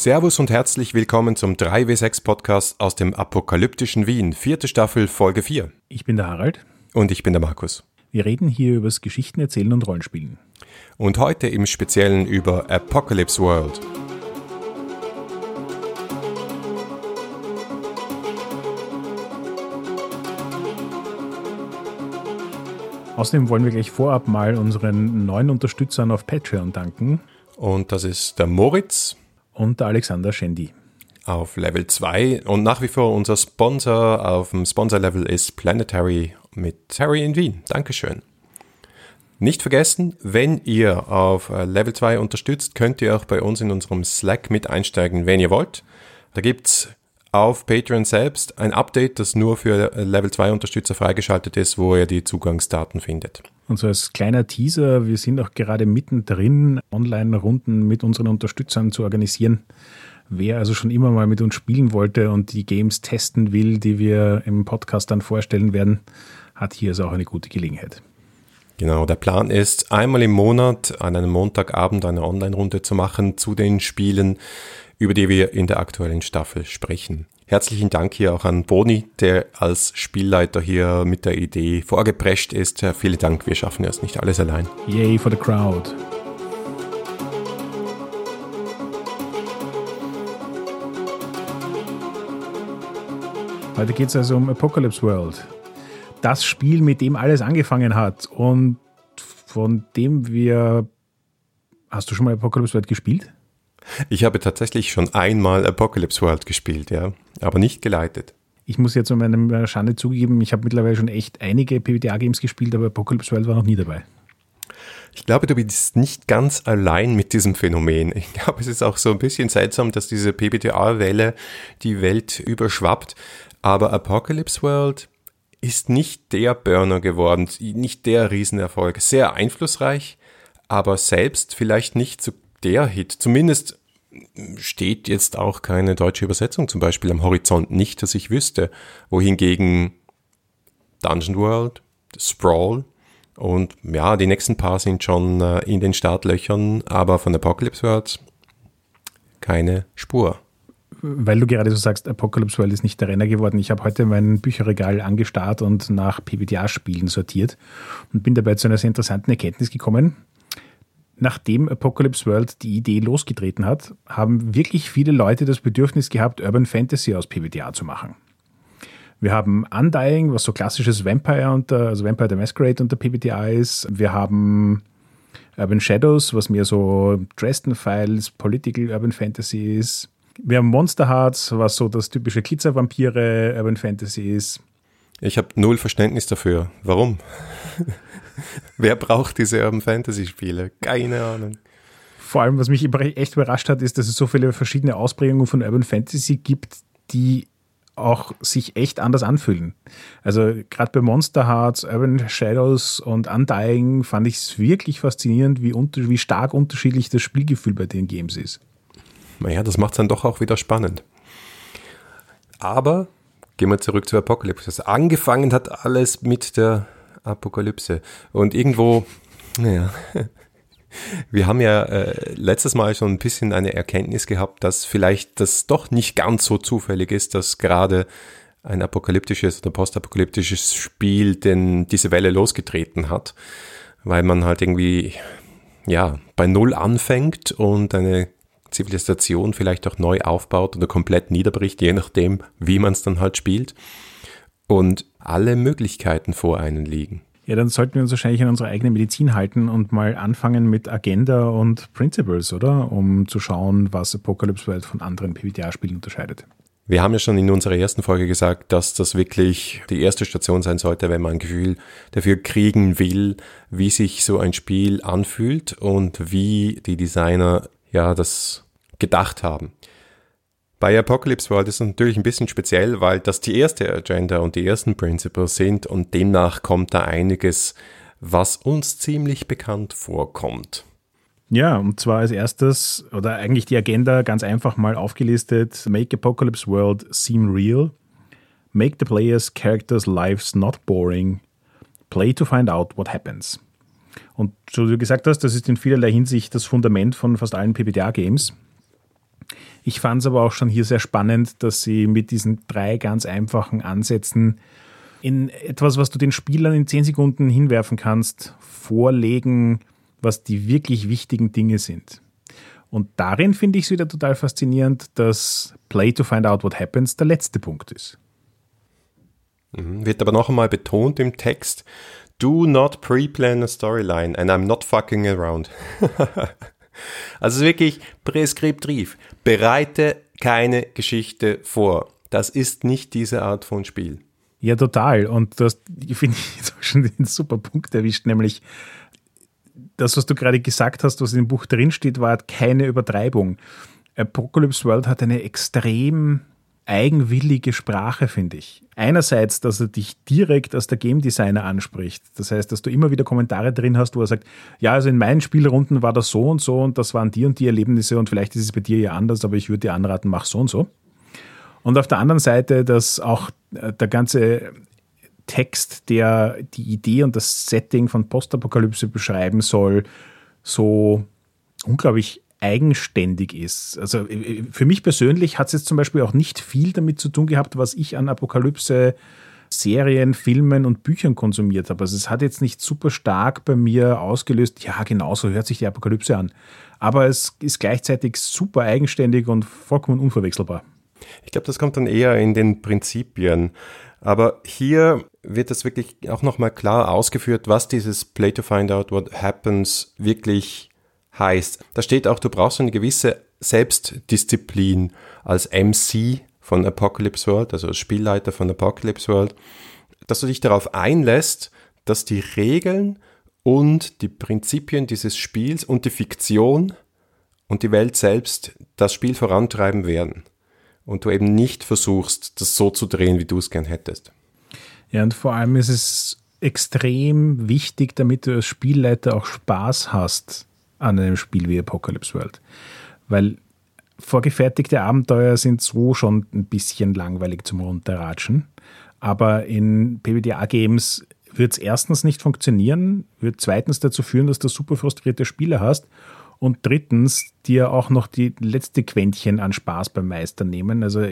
Servus und herzlich willkommen zum 3W6 Podcast aus dem apokalyptischen Wien, vierte Staffel, Folge 4. Ich bin der Harald. Und ich bin der Markus. Wir reden hier über das Geschichten erzählen und Rollenspielen. Und heute im Speziellen über Apocalypse World. Außerdem wollen wir gleich vorab mal unseren neuen Unterstützern auf Patreon danken. Und das ist der Moritz, und der Alexander Schendi. Auf Level 2 und nach wie vor unser Sponsor auf dem Sponsor-Level ist Planetary mit Terry in Wien. Dankeschön. Nicht vergessen, wenn ihr auf äh, Level 2 unterstützt, könnt ihr auch bei uns in unserem Slack mit einsteigen, wenn ihr wollt. Da gibt es auf Patreon selbst ein Update, das nur für Level 2 Unterstützer freigeschaltet ist, wo ihr die Zugangsdaten findet. Und so als kleiner Teaser, wir sind auch gerade mittendrin, Online-Runden mit unseren Unterstützern zu organisieren. Wer also schon immer mal mit uns spielen wollte und die Games testen will, die wir im Podcast dann vorstellen werden, hat hier also auch eine gute Gelegenheit. Genau, der Plan ist, einmal im Monat an einem Montagabend eine Online-Runde zu machen zu den Spielen, über die wir in der aktuellen Staffel sprechen. Herzlichen Dank hier auch an Boni, der als Spielleiter hier mit der Idee vorgeprescht ist. Vielen Dank, wir schaffen es nicht alles allein. Yay for the crowd. Heute geht es also um Apocalypse World. Das Spiel, mit dem alles angefangen hat und von dem wir. Hast du schon mal Apocalypse World gespielt? Ich habe tatsächlich schon einmal Apocalypse World gespielt, ja, aber nicht geleitet. Ich muss jetzt zu meiner Schande zugeben, ich habe mittlerweile schon echt einige PBTA-Games gespielt, aber Apocalypse World war noch nie dabei. Ich glaube, du bist nicht ganz allein mit diesem Phänomen. Ich glaube, es ist auch so ein bisschen seltsam, dass diese PBTA-Welle die Welt überschwappt. Aber Apocalypse World ist nicht der Burner geworden, nicht der Riesenerfolg. Sehr einflussreich, aber selbst vielleicht nicht so der Hit. Zumindest steht jetzt auch keine deutsche Übersetzung zum Beispiel am Horizont, nicht, dass ich wüsste. Wohingegen Dungeon World, Sprawl und ja, die nächsten paar sind schon äh, in den Startlöchern, aber von Apocalypse World keine Spur. Weil du gerade so sagst, Apocalypse World ist nicht der Renner geworden. Ich habe heute mein Bücherregal angestarrt und nach PBTA-Spielen sortiert und bin dabei zu einer sehr interessanten Erkenntnis gekommen nachdem Apocalypse World die Idee losgetreten hat, haben wirklich viele Leute das Bedürfnis gehabt, Urban Fantasy aus PBTA zu machen. Wir haben Undying, was so klassisches Vampire unter, also Vampire the Masquerade unter PBTA ist. Wir haben Urban Shadows, was mehr so Dresden Files, Political Urban Fantasy ist. Wir haben Monster Hearts, was so das typische Glitzervampire Urban Fantasy ist. Ich habe null Verständnis dafür. Warum? Wer braucht diese Urban Fantasy Spiele? Keine Ahnung. Vor allem, was mich echt überrascht hat, ist, dass es so viele verschiedene Ausprägungen von Urban Fantasy gibt, die auch sich echt anders anfühlen. Also gerade bei Monster Hearts, Urban Shadows und Undying fand ich es wirklich faszinierend, wie, unter, wie stark unterschiedlich das Spielgefühl bei den Games ist. Naja, das macht es dann doch auch wieder spannend. Aber gehen wir zurück zu Apocalypse. Angefangen hat alles mit der Apokalypse. Und irgendwo, naja, wir haben ja äh, letztes Mal schon ein bisschen eine Erkenntnis gehabt, dass vielleicht das doch nicht ganz so zufällig ist, dass gerade ein apokalyptisches oder postapokalyptisches Spiel denn diese Welle losgetreten hat, weil man halt irgendwie ja bei Null anfängt und eine Zivilisation vielleicht auch neu aufbaut oder komplett niederbricht, je nachdem, wie man es dann halt spielt. Und alle Möglichkeiten vor einen liegen. Ja, dann sollten wir uns wahrscheinlich an unsere eigene Medizin halten und mal anfangen mit Agenda und Principles, oder? Um zu schauen, was Apocalypse World von anderen PBTA-Spielen unterscheidet. Wir haben ja schon in unserer ersten Folge gesagt, dass das wirklich die erste Station sein sollte, wenn man ein Gefühl dafür kriegen will, wie sich so ein Spiel anfühlt und wie die Designer ja das gedacht haben. Bei Apocalypse World ist es natürlich ein bisschen speziell, weil das die erste Agenda und die ersten Principles sind und demnach kommt da einiges, was uns ziemlich bekannt vorkommt. Ja, und zwar als erstes, oder eigentlich die Agenda ganz einfach mal aufgelistet: Make Apocalypse World seem real, make the players' characters' lives not boring, play to find out what happens. Und so wie du gesagt hast, das ist in vielerlei Hinsicht das Fundament von fast allen PBTA-Games. Ich fand es aber auch schon hier sehr spannend, dass sie mit diesen drei ganz einfachen Ansätzen in etwas, was du den Spielern in zehn Sekunden hinwerfen kannst, vorlegen, was die wirklich wichtigen Dinge sind. Und darin finde ich es wieder total faszinierend, dass Play to Find Out What Happens der letzte Punkt ist. Mhm. Wird aber noch einmal betont im Text, do not pre-plan a storyline and I'm not fucking around. also wirklich präskriptiv. Bereite keine Geschichte vor. Das ist nicht diese Art von Spiel. Ja, total. Und du hast, ich finde, jetzt schon den super Punkt erwischt, nämlich das, was du gerade gesagt hast, was in dem Buch drinsteht, war keine Übertreibung. Apocalypse World hat eine extrem eigenwillige Sprache, finde ich. Einerseits, dass er dich direkt als der Game Designer anspricht. Das heißt, dass du immer wieder Kommentare drin hast, wo er sagt, ja, also in meinen Spielrunden war das so und so und das waren die und die Erlebnisse und vielleicht ist es bei dir ja anders, aber ich würde dir anraten, mach so und so. Und auf der anderen Seite, dass auch äh, der ganze Text, der die Idee und das Setting von Postapokalypse beschreiben soll, so unglaublich eigenständig ist. Also äh, für mich persönlich hat es jetzt zum Beispiel auch nicht viel damit zu tun gehabt, was ich an Apokalypse Serien, Filmen und Büchern konsumiert habe. Also es hat jetzt nicht super stark bei mir ausgelöst, ja, genau so hört sich die Apokalypse an. Aber es ist gleichzeitig super eigenständig und vollkommen unverwechselbar. Ich glaube, das kommt dann eher in den Prinzipien. Aber hier wird das wirklich auch nochmal klar ausgeführt, was dieses Play to Find Out What Happens wirklich heißt. Da steht auch, du brauchst eine gewisse Selbstdisziplin als MC von Apocalypse World, also als Spielleiter von Apocalypse World, dass du dich darauf einlässt, dass die Regeln und die Prinzipien dieses Spiels und die Fiktion und die Welt selbst das Spiel vorantreiben werden und du eben nicht versuchst, das so zu drehen, wie du es gern hättest. Ja, und vor allem ist es extrem wichtig, damit du als Spielleiter auch Spaß hast an einem Spiel wie Apocalypse World. Weil vorgefertigte Abenteuer sind so schon ein bisschen langweilig zum Runterratschen. Aber in PBTA-Games wird es erstens nicht funktionieren, wird zweitens dazu führen, dass du super frustrierte Spieler hast und drittens dir auch noch die letzte Quäntchen an Spaß beim Meister nehmen. Also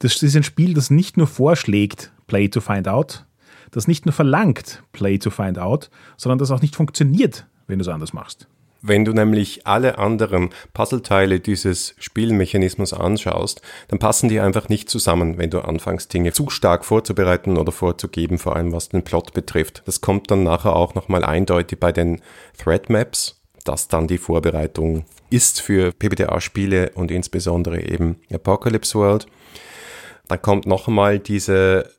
das ist ein Spiel, das nicht nur vorschlägt, Play to Find Out, das nicht nur verlangt, Play to Find Out, sondern das auch nicht funktioniert, wenn du es anders machst. Wenn du nämlich alle anderen Puzzleteile dieses Spielmechanismus anschaust, dann passen die einfach nicht zusammen, wenn du anfängst, Dinge zu stark vorzubereiten oder vorzugeben, vor allem was den Plot betrifft. Das kommt dann nachher auch nochmal eindeutig bei den Thread Maps das dann die Vorbereitung ist für PBTA-Spiele und insbesondere eben Apocalypse World. Dann kommt noch einmal diese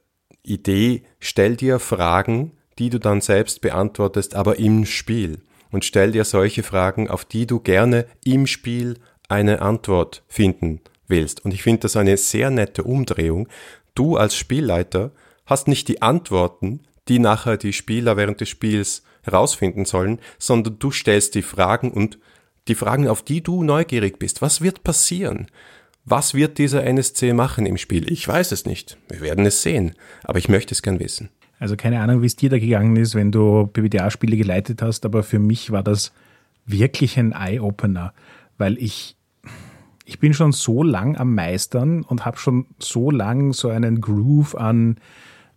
Idee, stell dir Fragen, die du dann selbst beantwortest, aber im Spiel. Und stell dir solche Fragen, auf die du gerne im Spiel eine Antwort finden willst. Und ich finde das eine sehr nette Umdrehung. Du als Spielleiter hast nicht die Antworten, die nachher die Spieler während des Spiels herausfinden sollen, sondern du stellst die Fragen und die Fragen, auf die du neugierig bist. Was wird passieren? Was wird dieser NSC machen im Spiel? Ich weiß es nicht. Wir werden es sehen. Aber ich möchte es gern wissen. Also keine Ahnung, wie es dir da gegangen ist, wenn du PBTA-Spiele geleitet hast, aber für mich war das wirklich ein Eye-Opener, weil ich ich bin schon so lang am Meistern und habe schon so lang so einen Groove an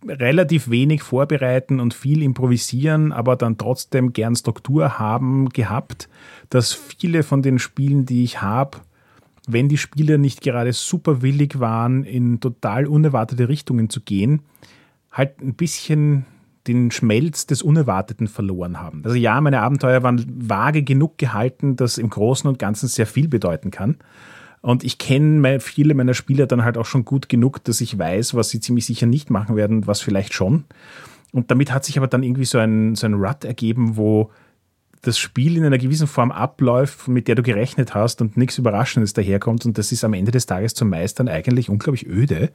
relativ wenig vorbereiten und viel improvisieren, aber dann trotzdem gern Struktur haben gehabt, dass viele von den Spielen, die ich habe, wenn die Spieler nicht gerade super willig waren, in total unerwartete Richtungen zu gehen, halt ein bisschen den Schmelz des Unerwarteten verloren haben. Also ja, meine Abenteuer waren vage genug gehalten, dass im Großen und Ganzen sehr viel bedeuten kann. Und ich kenne viele meiner Spieler dann halt auch schon gut genug, dass ich weiß, was sie ziemlich sicher nicht machen werden und was vielleicht schon. Und damit hat sich aber dann irgendwie so ein, so ein Rut ergeben, wo das Spiel in einer gewissen Form abläuft, mit der du gerechnet hast und nichts Überraschendes daherkommt. Und das ist am Ende des Tages zum Meistern eigentlich unglaublich öde.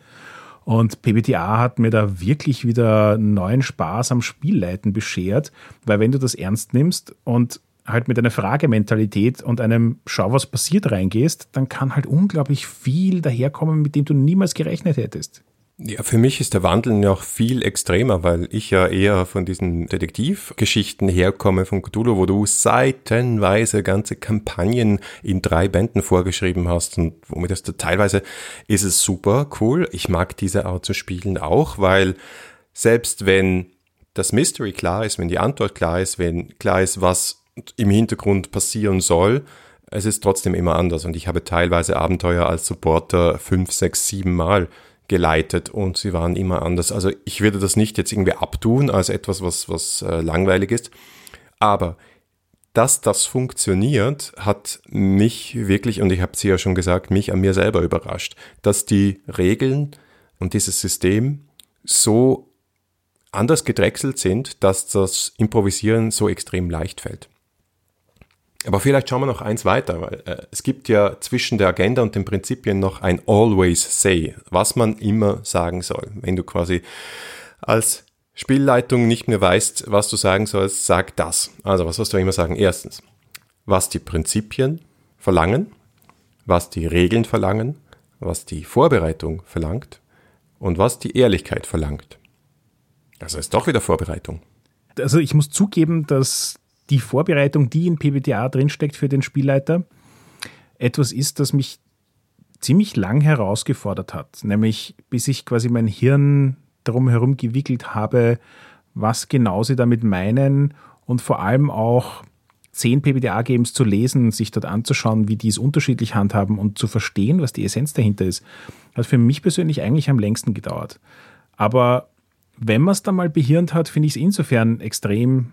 Und PBTA hat mir da wirklich wieder neuen Spaß am Spielleiten beschert, weil wenn du das ernst nimmst und halt mit einer Fragementalität und einem Schau, was passiert reingehst, dann kann halt unglaublich viel daherkommen, mit dem du niemals gerechnet hättest. Ja, für mich ist der Wandel noch viel extremer, weil ich ja eher von diesen Detektivgeschichten herkomme von Cthulhu, wo du seitenweise ganze Kampagnen in drei Bänden vorgeschrieben hast und womit das teilweise ist es super cool. Ich mag diese Art zu spielen auch, weil selbst wenn das Mystery klar ist, wenn die Antwort klar ist, wenn klar ist, was im Hintergrund passieren soll, es ist trotzdem immer anders und ich habe teilweise Abenteuer als Supporter fünf, sechs, sieben Mal geleitet und sie waren immer anders. Also ich würde das nicht jetzt irgendwie abtun als etwas, was, was äh, langweilig ist. Aber dass das funktioniert, hat mich wirklich, und ich habe es ja schon gesagt, mich an mir selber überrascht, dass die Regeln und dieses System so anders gedrechselt sind, dass das Improvisieren so extrem leicht fällt. Aber vielleicht schauen wir noch eins weiter, weil äh, es gibt ja zwischen der Agenda und den Prinzipien noch ein Always Say, was man immer sagen soll. Wenn du quasi als Spielleitung nicht mehr weißt, was du sagen sollst, sag das. Also was sollst du immer sagen? Erstens, was die Prinzipien verlangen, was die Regeln verlangen, was die Vorbereitung verlangt und was die Ehrlichkeit verlangt. Also ist doch wieder Vorbereitung. Also ich muss zugeben, dass die Vorbereitung, die in PBTA drinsteckt für den Spielleiter, etwas ist, das mich ziemlich lang herausgefordert hat. Nämlich bis ich quasi mein Hirn darum herum gewickelt habe, was genau sie damit meinen und vor allem auch zehn PBTA-Games zu lesen, sich dort anzuschauen, wie die es unterschiedlich handhaben und zu verstehen, was die Essenz dahinter ist, hat für mich persönlich eigentlich am längsten gedauert. Aber wenn man es dann mal behirnt hat, finde ich es insofern extrem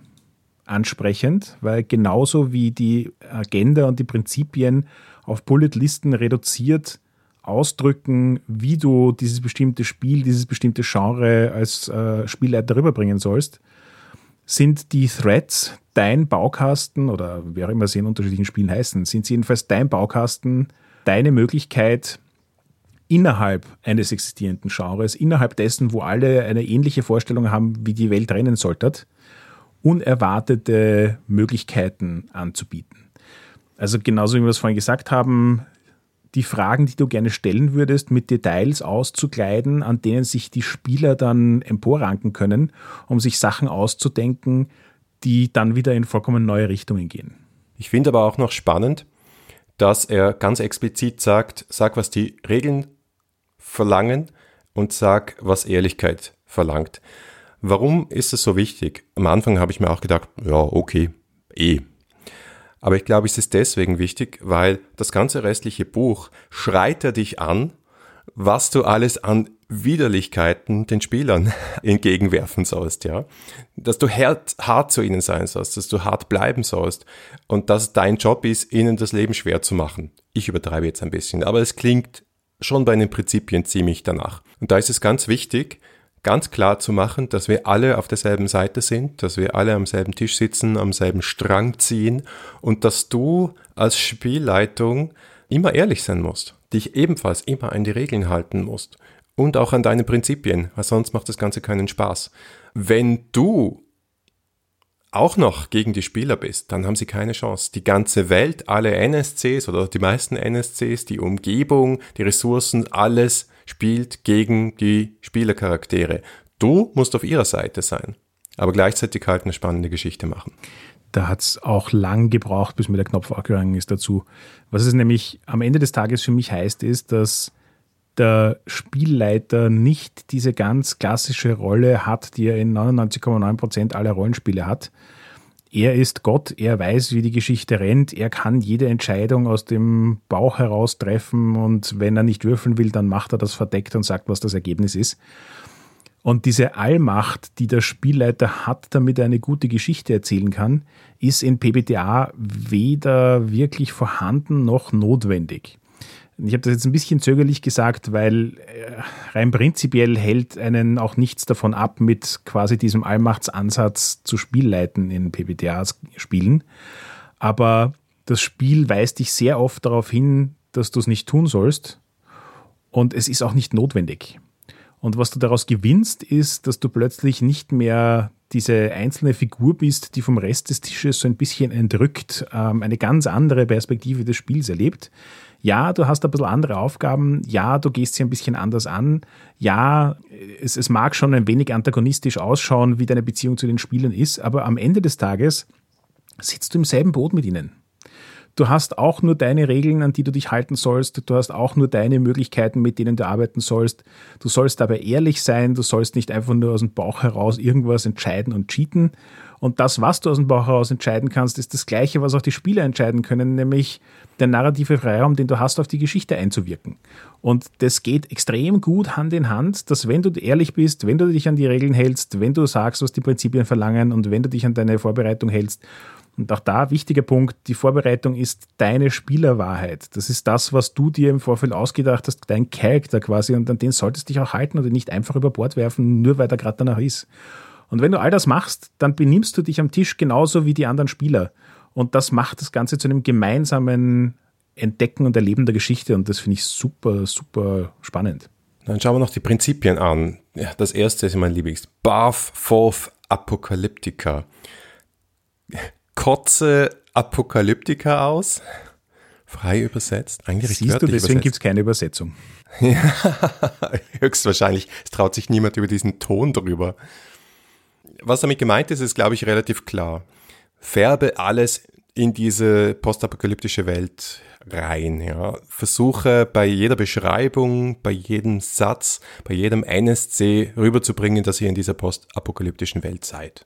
ansprechend, weil genauso wie die Agenda und die Prinzipien auf Bulletlisten reduziert ausdrücken, wie du dieses bestimmte Spiel, dieses bestimmte Genre als äh, Spielleiter rüberbringen sollst, sind die Threads dein Baukasten oder wer immer sie in unterschiedlichen Spielen heißen, sind sie jedenfalls dein Baukasten, deine Möglichkeit, innerhalb eines existierenden Genres, innerhalb dessen, wo alle eine ähnliche Vorstellung haben, wie die Welt rennen sollte, unerwartete Möglichkeiten anzubieten. Also genauso wie wir es vorhin gesagt haben, die Fragen, die du gerne stellen würdest, mit Details auszukleiden, an denen sich die Spieler dann emporranken können, um sich Sachen auszudenken, die dann wieder in vollkommen neue Richtungen gehen. Ich finde aber auch noch spannend, dass er ganz explizit sagt, sag, was die Regeln verlangen und sag, was Ehrlichkeit verlangt. Warum ist es so wichtig? Am Anfang habe ich mir auch gedacht, ja, okay, eh. Aber ich glaube, es ist deswegen wichtig, weil das ganze restliche Buch schreit er dich an, was du alles an Widerlichkeiten den Spielern entgegenwerfen sollst, ja. Dass du hart, hart zu ihnen sein sollst, dass du hart bleiben sollst und dass dein Job ist, ihnen das Leben schwer zu machen. Ich übertreibe jetzt ein bisschen, aber es klingt schon bei den Prinzipien ziemlich danach. Und da ist es ganz wichtig, ganz klar zu machen, dass wir alle auf derselben Seite sind, dass wir alle am selben Tisch sitzen, am selben Strang ziehen und dass du als Spielleitung immer ehrlich sein musst, dich ebenfalls immer an die Regeln halten musst und auch an deine Prinzipien, weil sonst macht das Ganze keinen Spaß. Wenn du auch noch gegen die Spieler bist, dann haben sie keine Chance. Die ganze Welt, alle NSCs oder die meisten NSCs, die Umgebung, die Ressourcen, alles spielt gegen die Spielercharaktere. Du musst auf ihrer Seite sein, aber gleichzeitig halt eine spannende Geschichte machen. Da hat es auch lang gebraucht, bis mir der Knopf aufgegangen ist dazu. Was es nämlich am Ende des Tages für mich heißt, ist, dass der Spielleiter nicht diese ganz klassische Rolle hat, die er in 99,9% aller Rollenspiele hat, er ist Gott, er weiß, wie die Geschichte rennt, er kann jede Entscheidung aus dem Bauch heraus treffen und wenn er nicht würfeln will, dann macht er das verdeckt und sagt, was das Ergebnis ist. Und diese Allmacht, die der Spielleiter hat, damit er eine gute Geschichte erzählen kann, ist in PBTA weder wirklich vorhanden noch notwendig. Ich habe das jetzt ein bisschen zögerlich gesagt, weil äh, rein prinzipiell hält einen auch nichts davon ab, mit quasi diesem Allmachtsansatz zu Spielleiten in PBTA-Spielen. Aber das Spiel weist dich sehr oft darauf hin, dass du es nicht tun sollst. Und es ist auch nicht notwendig. Und was du daraus gewinnst, ist, dass du plötzlich nicht mehr diese einzelne Figur bist, die vom Rest des Tisches so ein bisschen entrückt, ähm, eine ganz andere Perspektive des Spiels erlebt. Ja, du hast ein bisschen andere Aufgaben. Ja, du gehst sie ein bisschen anders an. Ja, es, es mag schon ein wenig antagonistisch ausschauen, wie deine Beziehung zu den Spielern ist, aber am Ende des Tages sitzt du im selben Boot mit ihnen. Du hast auch nur deine Regeln, an die du dich halten sollst. Du hast auch nur deine Möglichkeiten, mit denen du arbeiten sollst. Du sollst dabei ehrlich sein. Du sollst nicht einfach nur aus dem Bauch heraus irgendwas entscheiden und cheaten. Und das, was du aus dem Bauch heraus entscheiden kannst, ist das Gleiche, was auch die Spieler entscheiden können, nämlich der narrative Freiraum, den du hast, auf die Geschichte einzuwirken. Und das geht extrem gut Hand in Hand, dass wenn du ehrlich bist, wenn du dich an die Regeln hältst, wenn du sagst, was die Prinzipien verlangen und wenn du dich an deine Vorbereitung hältst, und auch da wichtiger Punkt, die Vorbereitung ist deine Spielerwahrheit. Das ist das, was du dir im Vorfeld ausgedacht hast, dein Charakter quasi und an den solltest du dich auch halten und nicht einfach über Bord werfen, nur weil der gerade danach ist. Und wenn du all das machst, dann benimmst du dich am Tisch genauso wie die anderen Spieler. Und das macht das Ganze zu einem gemeinsamen Entdecken und Erleben der Geschichte und das finde ich super, super spannend. Dann schauen wir noch die Prinzipien an. Ja, das erste ist mein Lieblings. Bath Forth Apokalyptica. Kotze Apokalyptika aus. Frei übersetzt. Eigentlich Siehst du, deswegen gibt es keine Übersetzung. ja, höchstwahrscheinlich. Es traut sich niemand über diesen Ton drüber. Was damit gemeint ist, ist, glaube ich, relativ klar. Färbe alles in diese postapokalyptische Welt rein. Ja. Versuche bei jeder Beschreibung, bei jedem Satz, bei jedem NSC rüberzubringen, dass ihr in dieser postapokalyptischen Welt seid.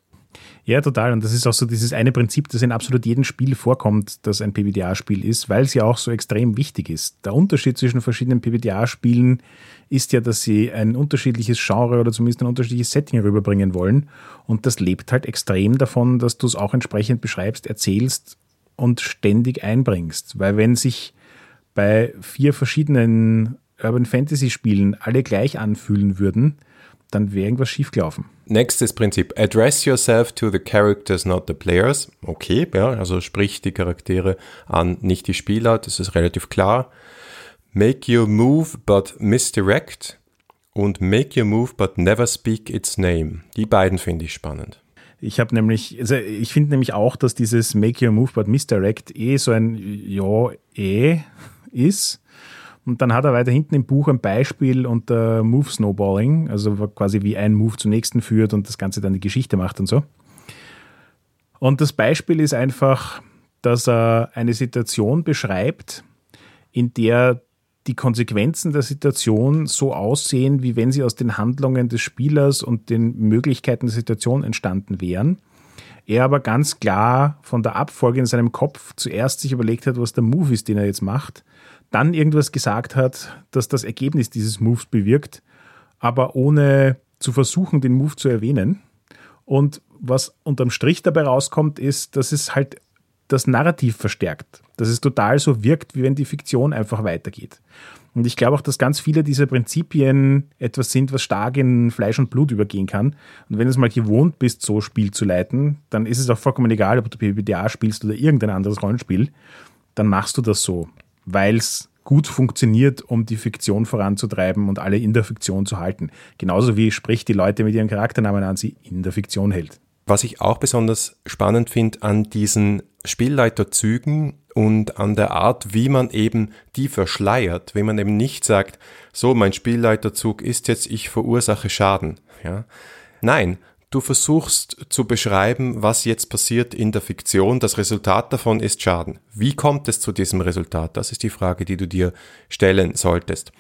Ja, total. Und das ist auch so dieses eine Prinzip, das in absolut jedem Spiel vorkommt, das ein PBTA-Spiel ist, weil es ja auch so extrem wichtig ist. Der Unterschied zwischen verschiedenen PBTA-Spielen ist ja, dass sie ein unterschiedliches Genre oder zumindest ein unterschiedliches Setting rüberbringen wollen. Und das lebt halt extrem davon, dass du es auch entsprechend beschreibst, erzählst und ständig einbringst. Weil wenn sich bei vier verschiedenen Urban Fantasy Spielen alle gleich anfühlen würden, dann wäre irgendwas schiefgelaufen. Nächstes Prinzip. Address yourself to the characters, not the players. Okay, ja, also sprich die Charaktere an, nicht die Spieler, das ist relativ klar. Make your move but misdirect und make your move but never speak its name. Die beiden finde ich spannend. Ich habe nämlich, also ich finde nämlich auch, dass dieses Make your move but misdirect eh so ein Ja, eh ist und dann hat er weiter hinten im Buch ein Beispiel unter Move Snowballing, also quasi wie ein Move zum nächsten führt und das Ganze dann die Geschichte macht und so. Und das Beispiel ist einfach, dass er eine Situation beschreibt, in der die Konsequenzen der Situation so aussehen, wie wenn sie aus den Handlungen des Spielers und den Möglichkeiten der Situation entstanden wären. Er aber ganz klar von der Abfolge in seinem Kopf zuerst sich überlegt hat, was der Move ist, den er jetzt macht dann irgendwas gesagt hat, das das Ergebnis dieses Moves bewirkt, aber ohne zu versuchen, den Move zu erwähnen. Und was unterm Strich dabei rauskommt, ist, dass es halt das Narrativ verstärkt. Dass es total so wirkt, wie wenn die Fiktion einfach weitergeht. Und ich glaube auch, dass ganz viele dieser Prinzipien etwas sind, was stark in Fleisch und Blut übergehen kann. Und wenn du es mal gewohnt bist, so Spiel zu leiten, dann ist es auch vollkommen egal, ob du PBTA spielst oder irgendein anderes Rollenspiel. Dann machst du das so weil es gut funktioniert, um die Fiktion voranzutreiben und alle in der Fiktion zu halten. Genauso wie spricht die Leute mit ihren Charakternamen an, sie in der Fiktion hält. Was ich auch besonders spannend finde an diesen Spielleiterzügen und an der Art, wie man eben die verschleiert, wie man eben nicht sagt, so mein Spielleiterzug ist jetzt, ich verursache Schaden. Ja? Nein, Du versuchst zu beschreiben, was jetzt passiert in der Fiktion. Das Resultat davon ist Schaden. Wie kommt es zu diesem Resultat? Das ist die Frage, die du dir stellen solltest.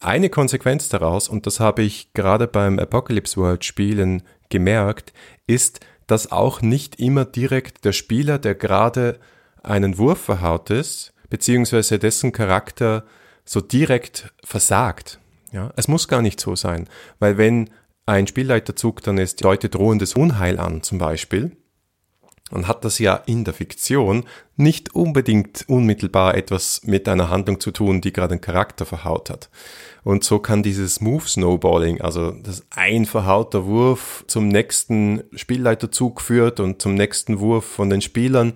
Eine Konsequenz daraus, und das habe ich gerade beim Apocalypse World Spielen gemerkt, ist, dass auch nicht immer direkt der Spieler, der gerade einen Wurf verhaut ist, beziehungsweise dessen Charakter so direkt versagt. Ja, es muss gar nicht so sein, weil wenn ein Spielleiterzug dann ist, Leute drohendes Unheil an zum Beispiel, und hat das ja in der Fiktion nicht unbedingt unmittelbar etwas mit einer Handlung zu tun, die gerade einen Charakter verhaut hat. Und so kann dieses Move Snowballing, also dass ein verhauter Wurf zum nächsten Spielleiterzug führt und zum nächsten Wurf von den Spielern,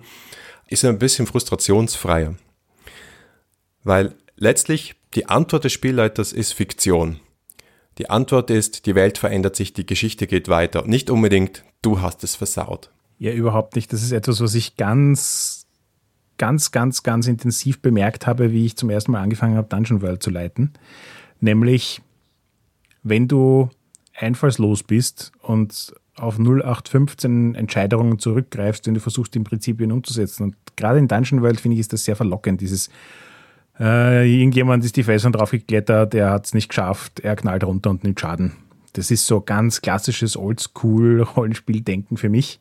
ist ein bisschen frustrationsfreier. Weil letztlich die Antwort des Spielleiters ist Fiktion. Die Antwort ist, die Welt verändert sich, die Geschichte geht weiter. Nicht unbedingt, du hast es versaut. Ja, überhaupt nicht. Das ist etwas, was ich ganz, ganz, ganz, ganz intensiv bemerkt habe, wie ich zum ersten Mal angefangen habe, Dungeon World zu leiten. Nämlich, wenn du einfallslos bist und auf 0815 Entscheidungen zurückgreifst, wenn du versuchst, die Prinzipien umzusetzen. Und gerade in Dungeon World finde ich, ist das sehr verlockend, dieses äh, irgendjemand ist die Felsen draufgeklettert, der hat es nicht geschafft, er knallt runter und nimmt Schaden. Das ist so ganz klassisches Oldschool-Rollenspieldenken für mich.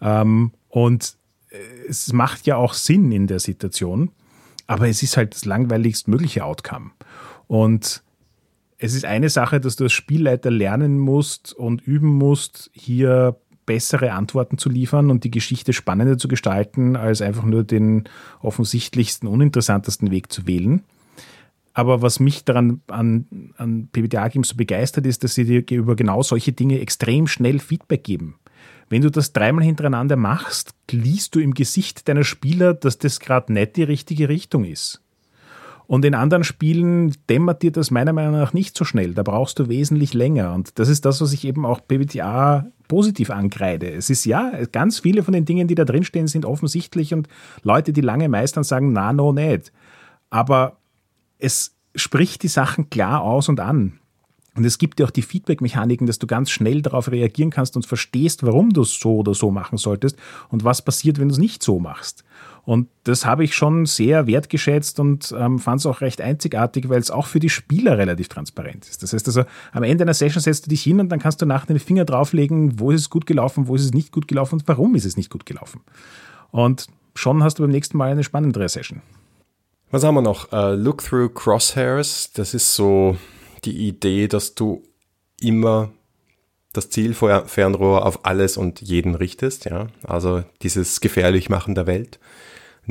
Ähm, und äh, es macht ja auch Sinn in der Situation, aber es ist halt das langweiligst mögliche Outcome. Und es ist eine Sache, dass du als Spielleiter lernen musst und üben musst, hier bessere Antworten zu liefern und die Geschichte spannender zu gestalten, als einfach nur den offensichtlichsten, uninteressantesten Weg zu wählen. Aber was mich daran an, an PBTA-Games so begeistert, ist, dass sie dir über genau solche Dinge extrem schnell Feedback geben. Wenn du das dreimal hintereinander machst, liest du im Gesicht deiner Spieler, dass das gerade nicht die richtige Richtung ist. Und in anderen Spielen dämmert dir das meiner Meinung nach nicht so schnell. Da brauchst du wesentlich länger. Und das ist das, was ich eben auch PBTA positiv ankreide. Es ist ja, ganz viele von den Dingen, die da drinstehen, sind offensichtlich und Leute, die lange meistern, sagen, na, no, nicht. Aber es spricht die Sachen klar aus und an. Und es gibt ja auch die Feedback-Mechaniken, dass du ganz schnell darauf reagieren kannst und verstehst, warum du es so oder so machen solltest und was passiert, wenn du es nicht so machst. Und das habe ich schon sehr wertgeschätzt und ähm, fand es auch recht einzigartig, weil es auch für die Spieler relativ transparent ist. Das heißt also, am Ende einer Session setzt du dich hin und dann kannst du nach den Finger drauflegen, wo ist es gut gelaufen, wo ist es nicht gut gelaufen und warum ist es nicht gut gelaufen. Und schon hast du beim nächsten Mal eine spannendere Session. Was haben wir noch? Uh, Look through Crosshairs. Das ist so die Idee, dass du immer das Zielfernrohr auf alles und jeden richtest, ja. Also dieses gefährlich machen der Welt.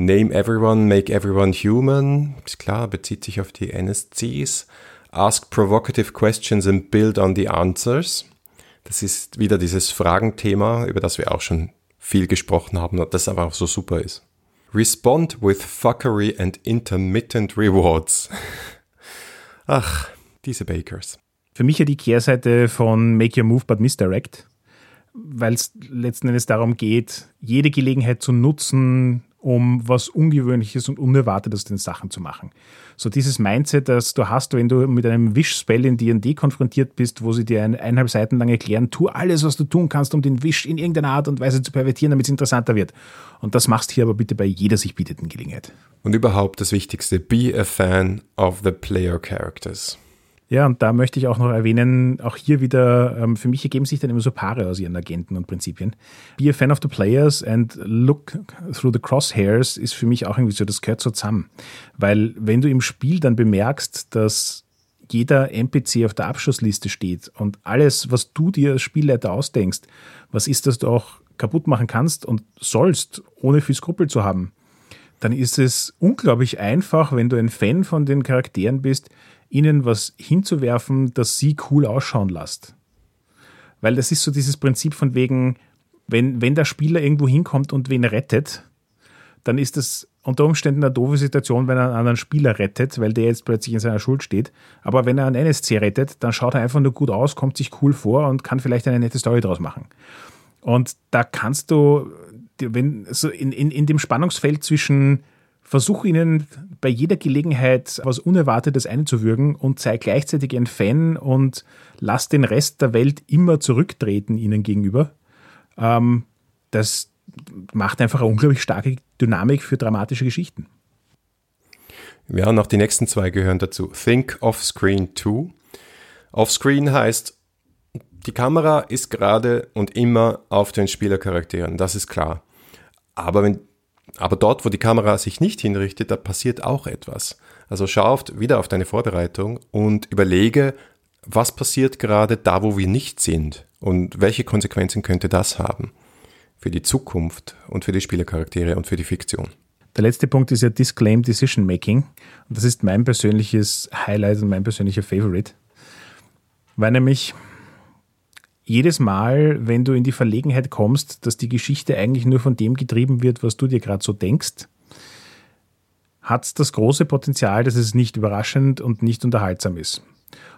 Name everyone, make everyone human. Ist klar, bezieht sich auf die NSCs. Ask provocative questions and build on the answers. Das ist wieder dieses Fragenthema, über das wir auch schon viel gesprochen haben und das aber auch so super ist. Respond with fuckery and intermittent rewards. Ach, diese Bakers. Für mich ja die Kehrseite von Make Your Move but Misdirect, weil es letzten Endes darum geht, jede Gelegenheit zu nutzen, um was Ungewöhnliches und Unerwartetes den Sachen zu machen. So dieses Mindset, das du hast, wenn du mit einem Wish-Spell in D&D konfrontiert bist, wo sie dir eineinhalb Seiten lang erklären, tu alles, was du tun kannst, um den Wish in irgendeiner Art und Weise zu pervertieren, damit es interessanter wird. Und das machst du hier aber bitte bei jeder sich bietenden Gelegenheit. Und überhaupt das Wichtigste, be a fan of the player characters. Ja, und da möchte ich auch noch erwähnen, auch hier wieder, ähm, für mich ergeben sich dann immer so Paare aus ihren Agenten und Prinzipien. Be a fan of the players and look through the crosshairs ist für mich auch irgendwie so, das gehört so zusammen. Weil wenn du im Spiel dann bemerkst, dass jeder NPC auf der Abschussliste steht und alles, was du dir als Spielleiter ausdenkst, was ist, dass du auch kaputt machen kannst und sollst, ohne viel Skrupel zu haben, dann ist es unglaublich einfach, wenn du ein Fan von den Charakteren bist, ihnen was hinzuwerfen, das sie cool ausschauen lässt. Weil das ist so dieses Prinzip von wegen, wenn, wenn der Spieler irgendwo hinkommt und wen rettet, dann ist das unter Umständen eine doofe Situation, wenn er einen anderen Spieler rettet, weil der jetzt plötzlich in seiner Schuld steht. Aber wenn er einen NSC rettet, dann schaut er einfach nur gut aus, kommt sich cool vor und kann vielleicht eine nette Story draus machen. Und da kannst du, wenn so in, in, in dem Spannungsfeld zwischen Versuch ihnen bei jeder Gelegenheit was Unerwartetes einzuwürgen und sei gleichzeitig ein Fan und lass den Rest der Welt immer zurücktreten ihnen gegenüber. Ähm, das macht einfach eine unglaublich starke Dynamik für dramatische Geschichten. Ja, und auch die nächsten zwei gehören dazu. Think Off-Screen 2. Off-Screen heißt, die Kamera ist gerade und immer auf den Spielercharakteren, das ist klar. Aber wenn aber dort, wo die Kamera sich nicht hinrichtet, da passiert auch etwas. Also schau oft wieder auf deine Vorbereitung und überlege, was passiert gerade da, wo wir nicht sind und welche Konsequenzen könnte das haben für die Zukunft und für die Spielercharaktere und für die Fiktion. Der letzte Punkt ist ja Disclaim Decision Making und das ist mein persönliches Highlight und mein persönlicher Favorite, weil nämlich jedes Mal, wenn du in die Verlegenheit kommst, dass die Geschichte eigentlich nur von dem getrieben wird, was du dir gerade so denkst, hat es das große Potenzial, dass es nicht überraschend und nicht unterhaltsam ist.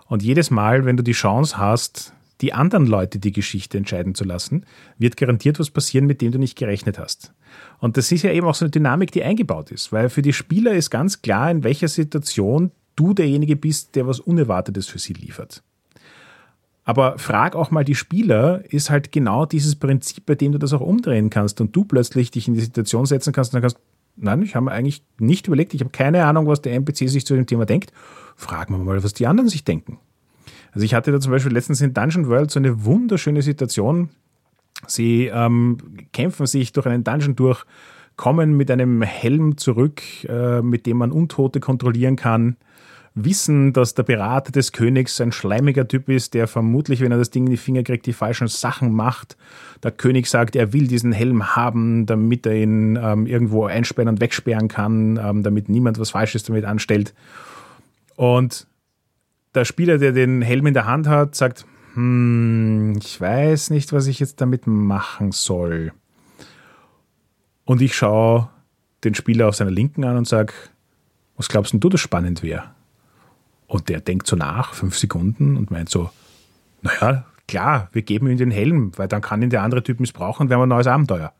Und jedes Mal, wenn du die Chance hast, die anderen Leute die Geschichte entscheiden zu lassen, wird garantiert was passieren, mit dem du nicht gerechnet hast. Und das ist ja eben auch so eine Dynamik, die eingebaut ist, weil für die Spieler ist ganz klar, in welcher Situation du derjenige bist, der was Unerwartetes für sie liefert. Aber frag auch mal die Spieler, ist halt genau dieses Prinzip, bei dem du das auch umdrehen kannst und du plötzlich dich in die Situation setzen kannst und dann kannst, nein, ich habe mir eigentlich nicht überlegt, ich habe keine Ahnung, was der NPC sich zu dem Thema denkt. Fragen wir mal, was die anderen sich denken. Also ich hatte da zum Beispiel letztens in Dungeon World so eine wunderschöne Situation. Sie ähm, kämpfen sich durch einen Dungeon durch, kommen mit einem Helm zurück, äh, mit dem man Untote kontrollieren kann wissen, dass der Berater des Königs ein schleimiger Typ ist, der vermutlich, wenn er das Ding in die Finger kriegt, die falschen Sachen macht. Der König sagt, er will diesen Helm haben, damit er ihn ähm, irgendwo einsperren und wegsperren kann, ähm, damit niemand was Falsches damit anstellt. Und der Spieler, der den Helm in der Hand hat, sagt, hm, ich weiß nicht, was ich jetzt damit machen soll. Und ich schaue den Spieler auf seiner Linken an und sage, was glaubst du, das spannend wäre? Und der denkt so nach, fünf Sekunden, und meint so, naja, klar, wir geben ihm den Helm, weil dann kann ihn der andere Typ missbrauchen, wir haben ein neues Abenteuer.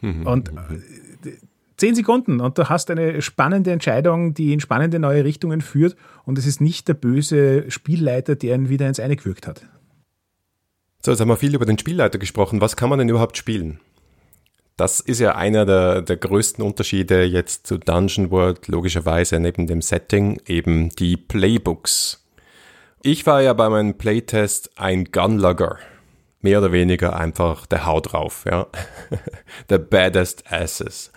Mhm. Und äh, zehn Sekunden und du hast eine spannende Entscheidung, die in spannende neue Richtungen führt und es ist nicht der böse Spielleiter, der ihn wieder ins Eine gewürgt hat. So, jetzt haben wir viel über den Spielleiter gesprochen. Was kann man denn überhaupt spielen? Das ist ja einer der, der größten Unterschiede jetzt zu Dungeon World, logischerweise neben dem Setting, eben die Playbooks. Ich war ja bei meinem Playtest ein Gunlugger. Mehr oder weniger einfach der Haut drauf, ja. the baddest asses.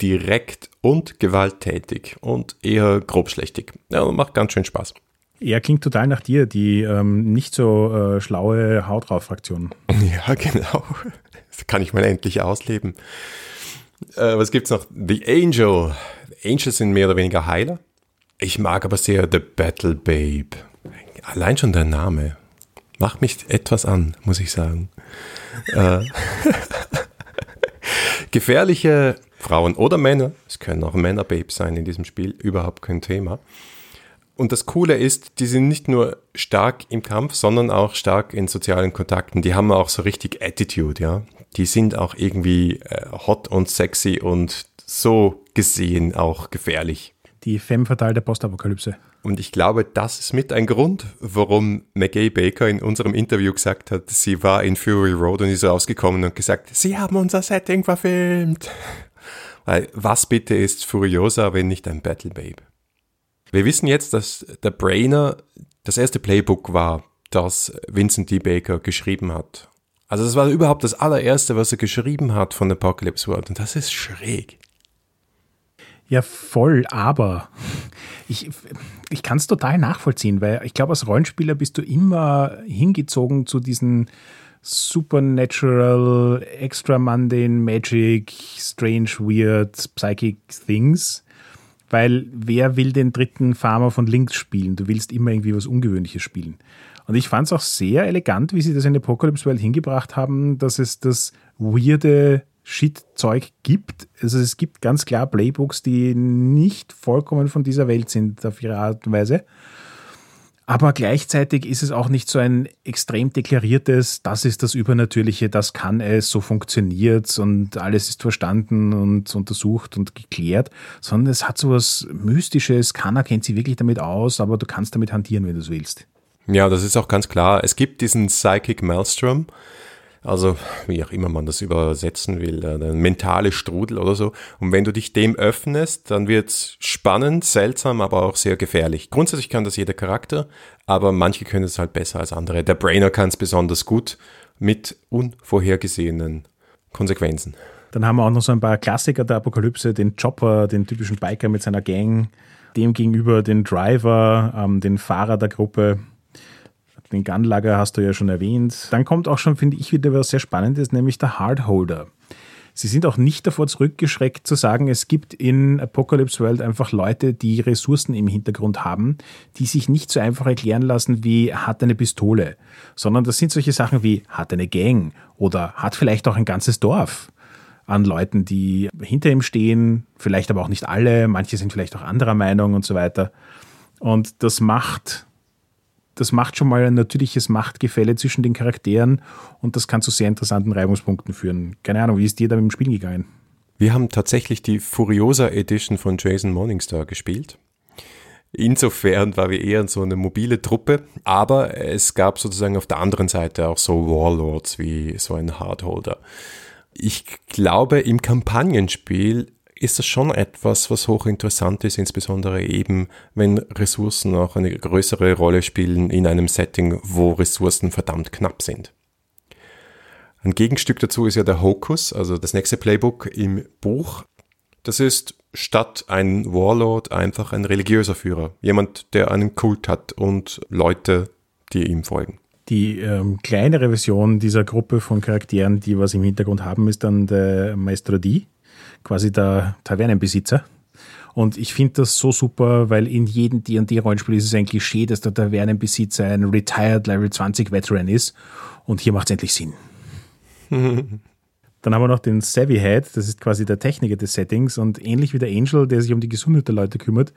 Direkt und gewalttätig und eher grobschlächtig. Ja, macht ganz schön Spaß. Er klingt total nach dir, die ähm, nicht so äh, schlaue Haut drauf Fraktion. Ja, genau. Das kann ich mal endlich ausleben. Äh, was gibt's noch? The Angel. Angels sind mehr oder weniger Heiler. Ich mag aber sehr The Battle Babe. Allein schon der Name macht mich etwas an, muss ich sagen. äh, gefährliche Frauen oder Männer, es können auch Männer-Babes sein in diesem Spiel, überhaupt kein Thema. Und das Coole ist, die sind nicht nur stark im Kampf, sondern auch stark in sozialen Kontakten. Die haben auch so richtig Attitude, ja die sind auch irgendwie äh, hot und sexy und so gesehen auch gefährlich. Die Femme fatale der Postapokalypse. Und ich glaube, das ist mit ein Grund, warum McGay Baker in unserem Interview gesagt hat, sie war in Fury Road und ist rausgekommen und gesagt, sie haben unser Setting verfilmt. Weil was bitte ist Furiosa, wenn nicht ein Battle Babe? Wir wissen jetzt, dass der Brainer das erste Playbook war, das Vincent D. Baker geschrieben hat. Also das war überhaupt das allererste, was er geschrieben hat von Apocalypse World und das ist schräg. Ja, voll, aber ich, ich kann es total nachvollziehen, weil ich glaube, als Rollenspieler bist du immer hingezogen zu diesen supernatural, extra mundane, magic, strange, weird, psychic things. Weil wer will den dritten Farmer von links spielen? Du willst immer irgendwie was Ungewöhnliches spielen. Und ich fand es auch sehr elegant, wie sie das in Apocalypse World hingebracht haben, dass es das weirde Shit-Zeug gibt. Also es gibt ganz klar Playbooks, die nicht vollkommen von dieser Welt sind auf ihre Art und Weise. Aber gleichzeitig ist es auch nicht so ein extrem deklariertes, das ist das Übernatürliche, das kann es, so funktioniert und alles ist verstanden und untersucht und geklärt, sondern es hat so was Mystisches, keiner kennt sie wirklich damit aus, aber du kannst damit hantieren, wenn du es willst. Ja, das ist auch ganz klar. Es gibt diesen Psychic Maelstrom, also wie auch immer man das übersetzen will, äh, der mentale Strudel oder so. Und wenn du dich dem öffnest, dann wird's spannend, seltsam, aber auch sehr gefährlich. Grundsätzlich kann das jeder Charakter, aber manche können es halt besser als andere. Der Brainer kann es besonders gut mit unvorhergesehenen Konsequenzen. Dann haben wir auch noch so ein paar Klassiker der Apokalypse, den Chopper, den typischen Biker mit seiner Gang, dem gegenüber den Driver, ähm, den Fahrer der Gruppe, den Gunlager hast du ja schon erwähnt. Dann kommt auch schon, finde ich, wieder was sehr Spannendes, nämlich der Hardholder. Sie sind auch nicht davor zurückgeschreckt zu sagen, es gibt in Apocalypse World einfach Leute, die Ressourcen im Hintergrund haben, die sich nicht so einfach erklären lassen wie hat eine Pistole, sondern das sind solche Sachen wie hat eine Gang oder hat vielleicht auch ein ganzes Dorf an Leuten, die hinter ihm stehen, vielleicht aber auch nicht alle, manche sind vielleicht auch anderer Meinung und so weiter. Und das macht, das macht schon mal ein natürliches Machtgefälle zwischen den Charakteren und das kann zu sehr interessanten Reibungspunkten führen. Keine Ahnung, wie ist dir da mit dem Spiel gegangen? Wir haben tatsächlich die Furiosa Edition von Jason Morningstar gespielt. Insofern war wir eher so eine mobile Truppe, aber es gab sozusagen auf der anderen Seite auch so Warlords wie so ein Hardholder. Ich glaube, im Kampagnenspiel ist das schon etwas, was hochinteressant ist, insbesondere eben, wenn Ressourcen auch eine größere Rolle spielen in einem Setting, wo Ressourcen verdammt knapp sind. Ein Gegenstück dazu ist ja der Hokus, also das nächste Playbook im Buch. Das ist statt ein Warlord einfach ein religiöser Führer. Jemand, der einen Kult hat und Leute, die ihm folgen. Die ähm, kleinere Version dieser Gruppe von Charakteren, die was im Hintergrund haben, ist dann der Maestro D, quasi der Tavernenbesitzer. Und ich finde das so super, weil in jedem D&D-Rollenspiel ist es ein Klischee, dass der Tavernenbesitzer ein Retired Level 20 Veteran ist. Und hier macht es endlich Sinn. Dann haben wir noch den Savvy Head, das ist quasi der Techniker des Settings und ähnlich wie der Angel, der sich um die Gesundheit der Leute kümmert,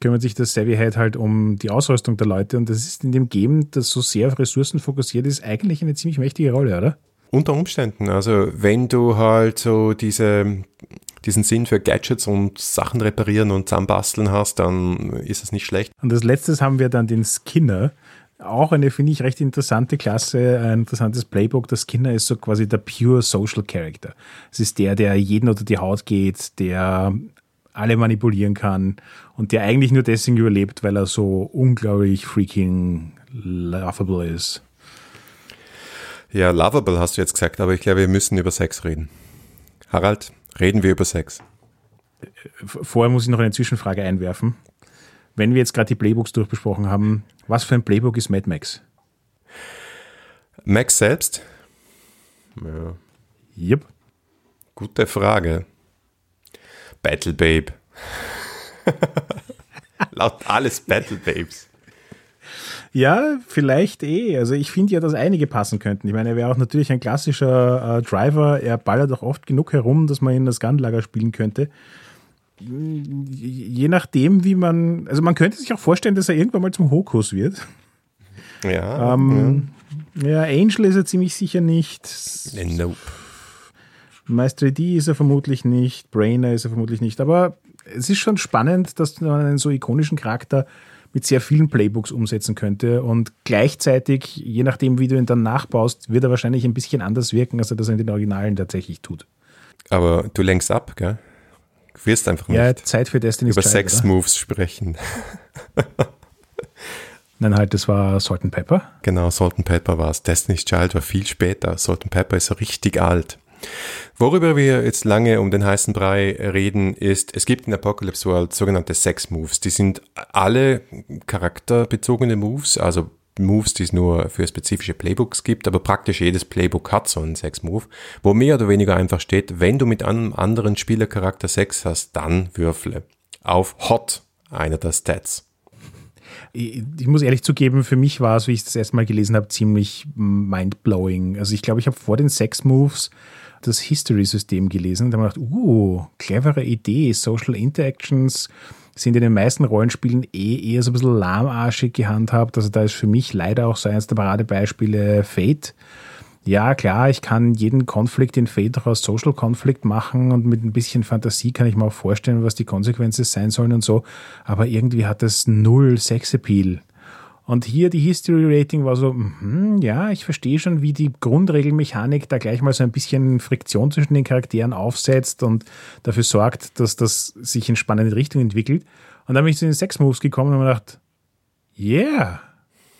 kümmert sich der Savvy Head halt um die Ausrüstung der Leute und das ist in dem Game, das so sehr auf Ressourcen fokussiert ist, eigentlich eine ziemlich mächtige Rolle, oder? Unter Umständen, also wenn du halt so diese, diesen Sinn für Gadgets und Sachen reparieren und zusammenbasteln hast, dann ist es nicht schlecht. Und als letztes haben wir dann den Skinner, auch eine, finde ich, recht interessante Klasse, ein interessantes Playbook. Das Skinner ist so quasi der pure Social Character. Es ist der, der jeden unter die Haut geht, der alle manipulieren kann und der eigentlich nur deswegen überlebt, weil er so unglaublich freaking lovable ist. Ja, lovable hast du jetzt gesagt, aber ich glaube, wir müssen über Sex reden. Harald, reden wir über Sex. Vorher muss ich noch eine Zwischenfrage einwerfen wenn wir jetzt gerade die Playbooks durchbesprochen haben, was für ein Playbook ist Mad Max? Max selbst? Ja. Yep. Gute Frage. Battle Babe. Laut alles Battle Babes. Ja, vielleicht eh. Also ich finde ja, dass einige passen könnten. Ich meine, er wäre auch natürlich ein klassischer äh, Driver. Er ballert auch oft genug herum, dass man ihn in das Gunlager spielen könnte je nachdem, wie man, also man könnte sich auch vorstellen, dass er irgendwann mal zum Hokus wird. Ja. Ähm, ja. ja. Angel ist er ziemlich sicher nicht. Nope. Master D ist er vermutlich nicht, Brainer ist er vermutlich nicht, aber es ist schon spannend, dass man einen so ikonischen Charakter mit sehr vielen Playbooks umsetzen könnte und gleichzeitig, je nachdem, wie du ihn dann nachbaust, wird er wahrscheinlich ein bisschen anders wirken, als er das in den Originalen tatsächlich tut. Aber du lenkst ab, gell? wirst einfach nicht ja, Zeit für Destiny's über Sex-Moves sprechen. Nein, halt, das war Salt and Pepper. Genau, Salt and Pepper war es. Destiny's Child war viel später. Salt and Pepper ist richtig alt. Worüber wir jetzt lange um den heißen Brei reden, ist, es gibt in Apocalypse World sogenannte Sex Moves. Die sind alle charakterbezogene Moves, also Moves, die es nur für spezifische Playbooks gibt, aber praktisch jedes Playbook hat so einen Sex-Move, wo mehr oder weniger einfach steht, wenn du mit einem anderen Spielercharakter Sex hast, dann würfle. Auf Hot, einer der Stats. Ich, muss ehrlich zugeben, für mich war es, wie ich das erste Mal gelesen habe, ziemlich mindblowing. Also ich glaube, ich habe vor den Sex-Moves das History-System gelesen und habe gedacht, uh, clevere Idee, Social Interactions, sind in den meisten Rollenspielen eh eher so ein bisschen lahmarschig gehandhabt. Also da ist für mich leider auch so eines der Paradebeispiele Fate. Ja, klar, ich kann jeden Konflikt in Fate auch aus Social Konflikt machen und mit ein bisschen Fantasie kann ich mir auch vorstellen, was die Konsequenzen sein sollen und so. Aber irgendwie hat das null Sexappeal. Und hier die History Rating war so, mh, ja, ich verstehe schon, wie die Grundregelmechanik da gleich mal so ein bisschen Friktion zwischen den Charakteren aufsetzt und dafür sorgt, dass das sich in spannende Richtung entwickelt. Und dann bin ich zu den Sex Moves gekommen und habe gedacht, yeah,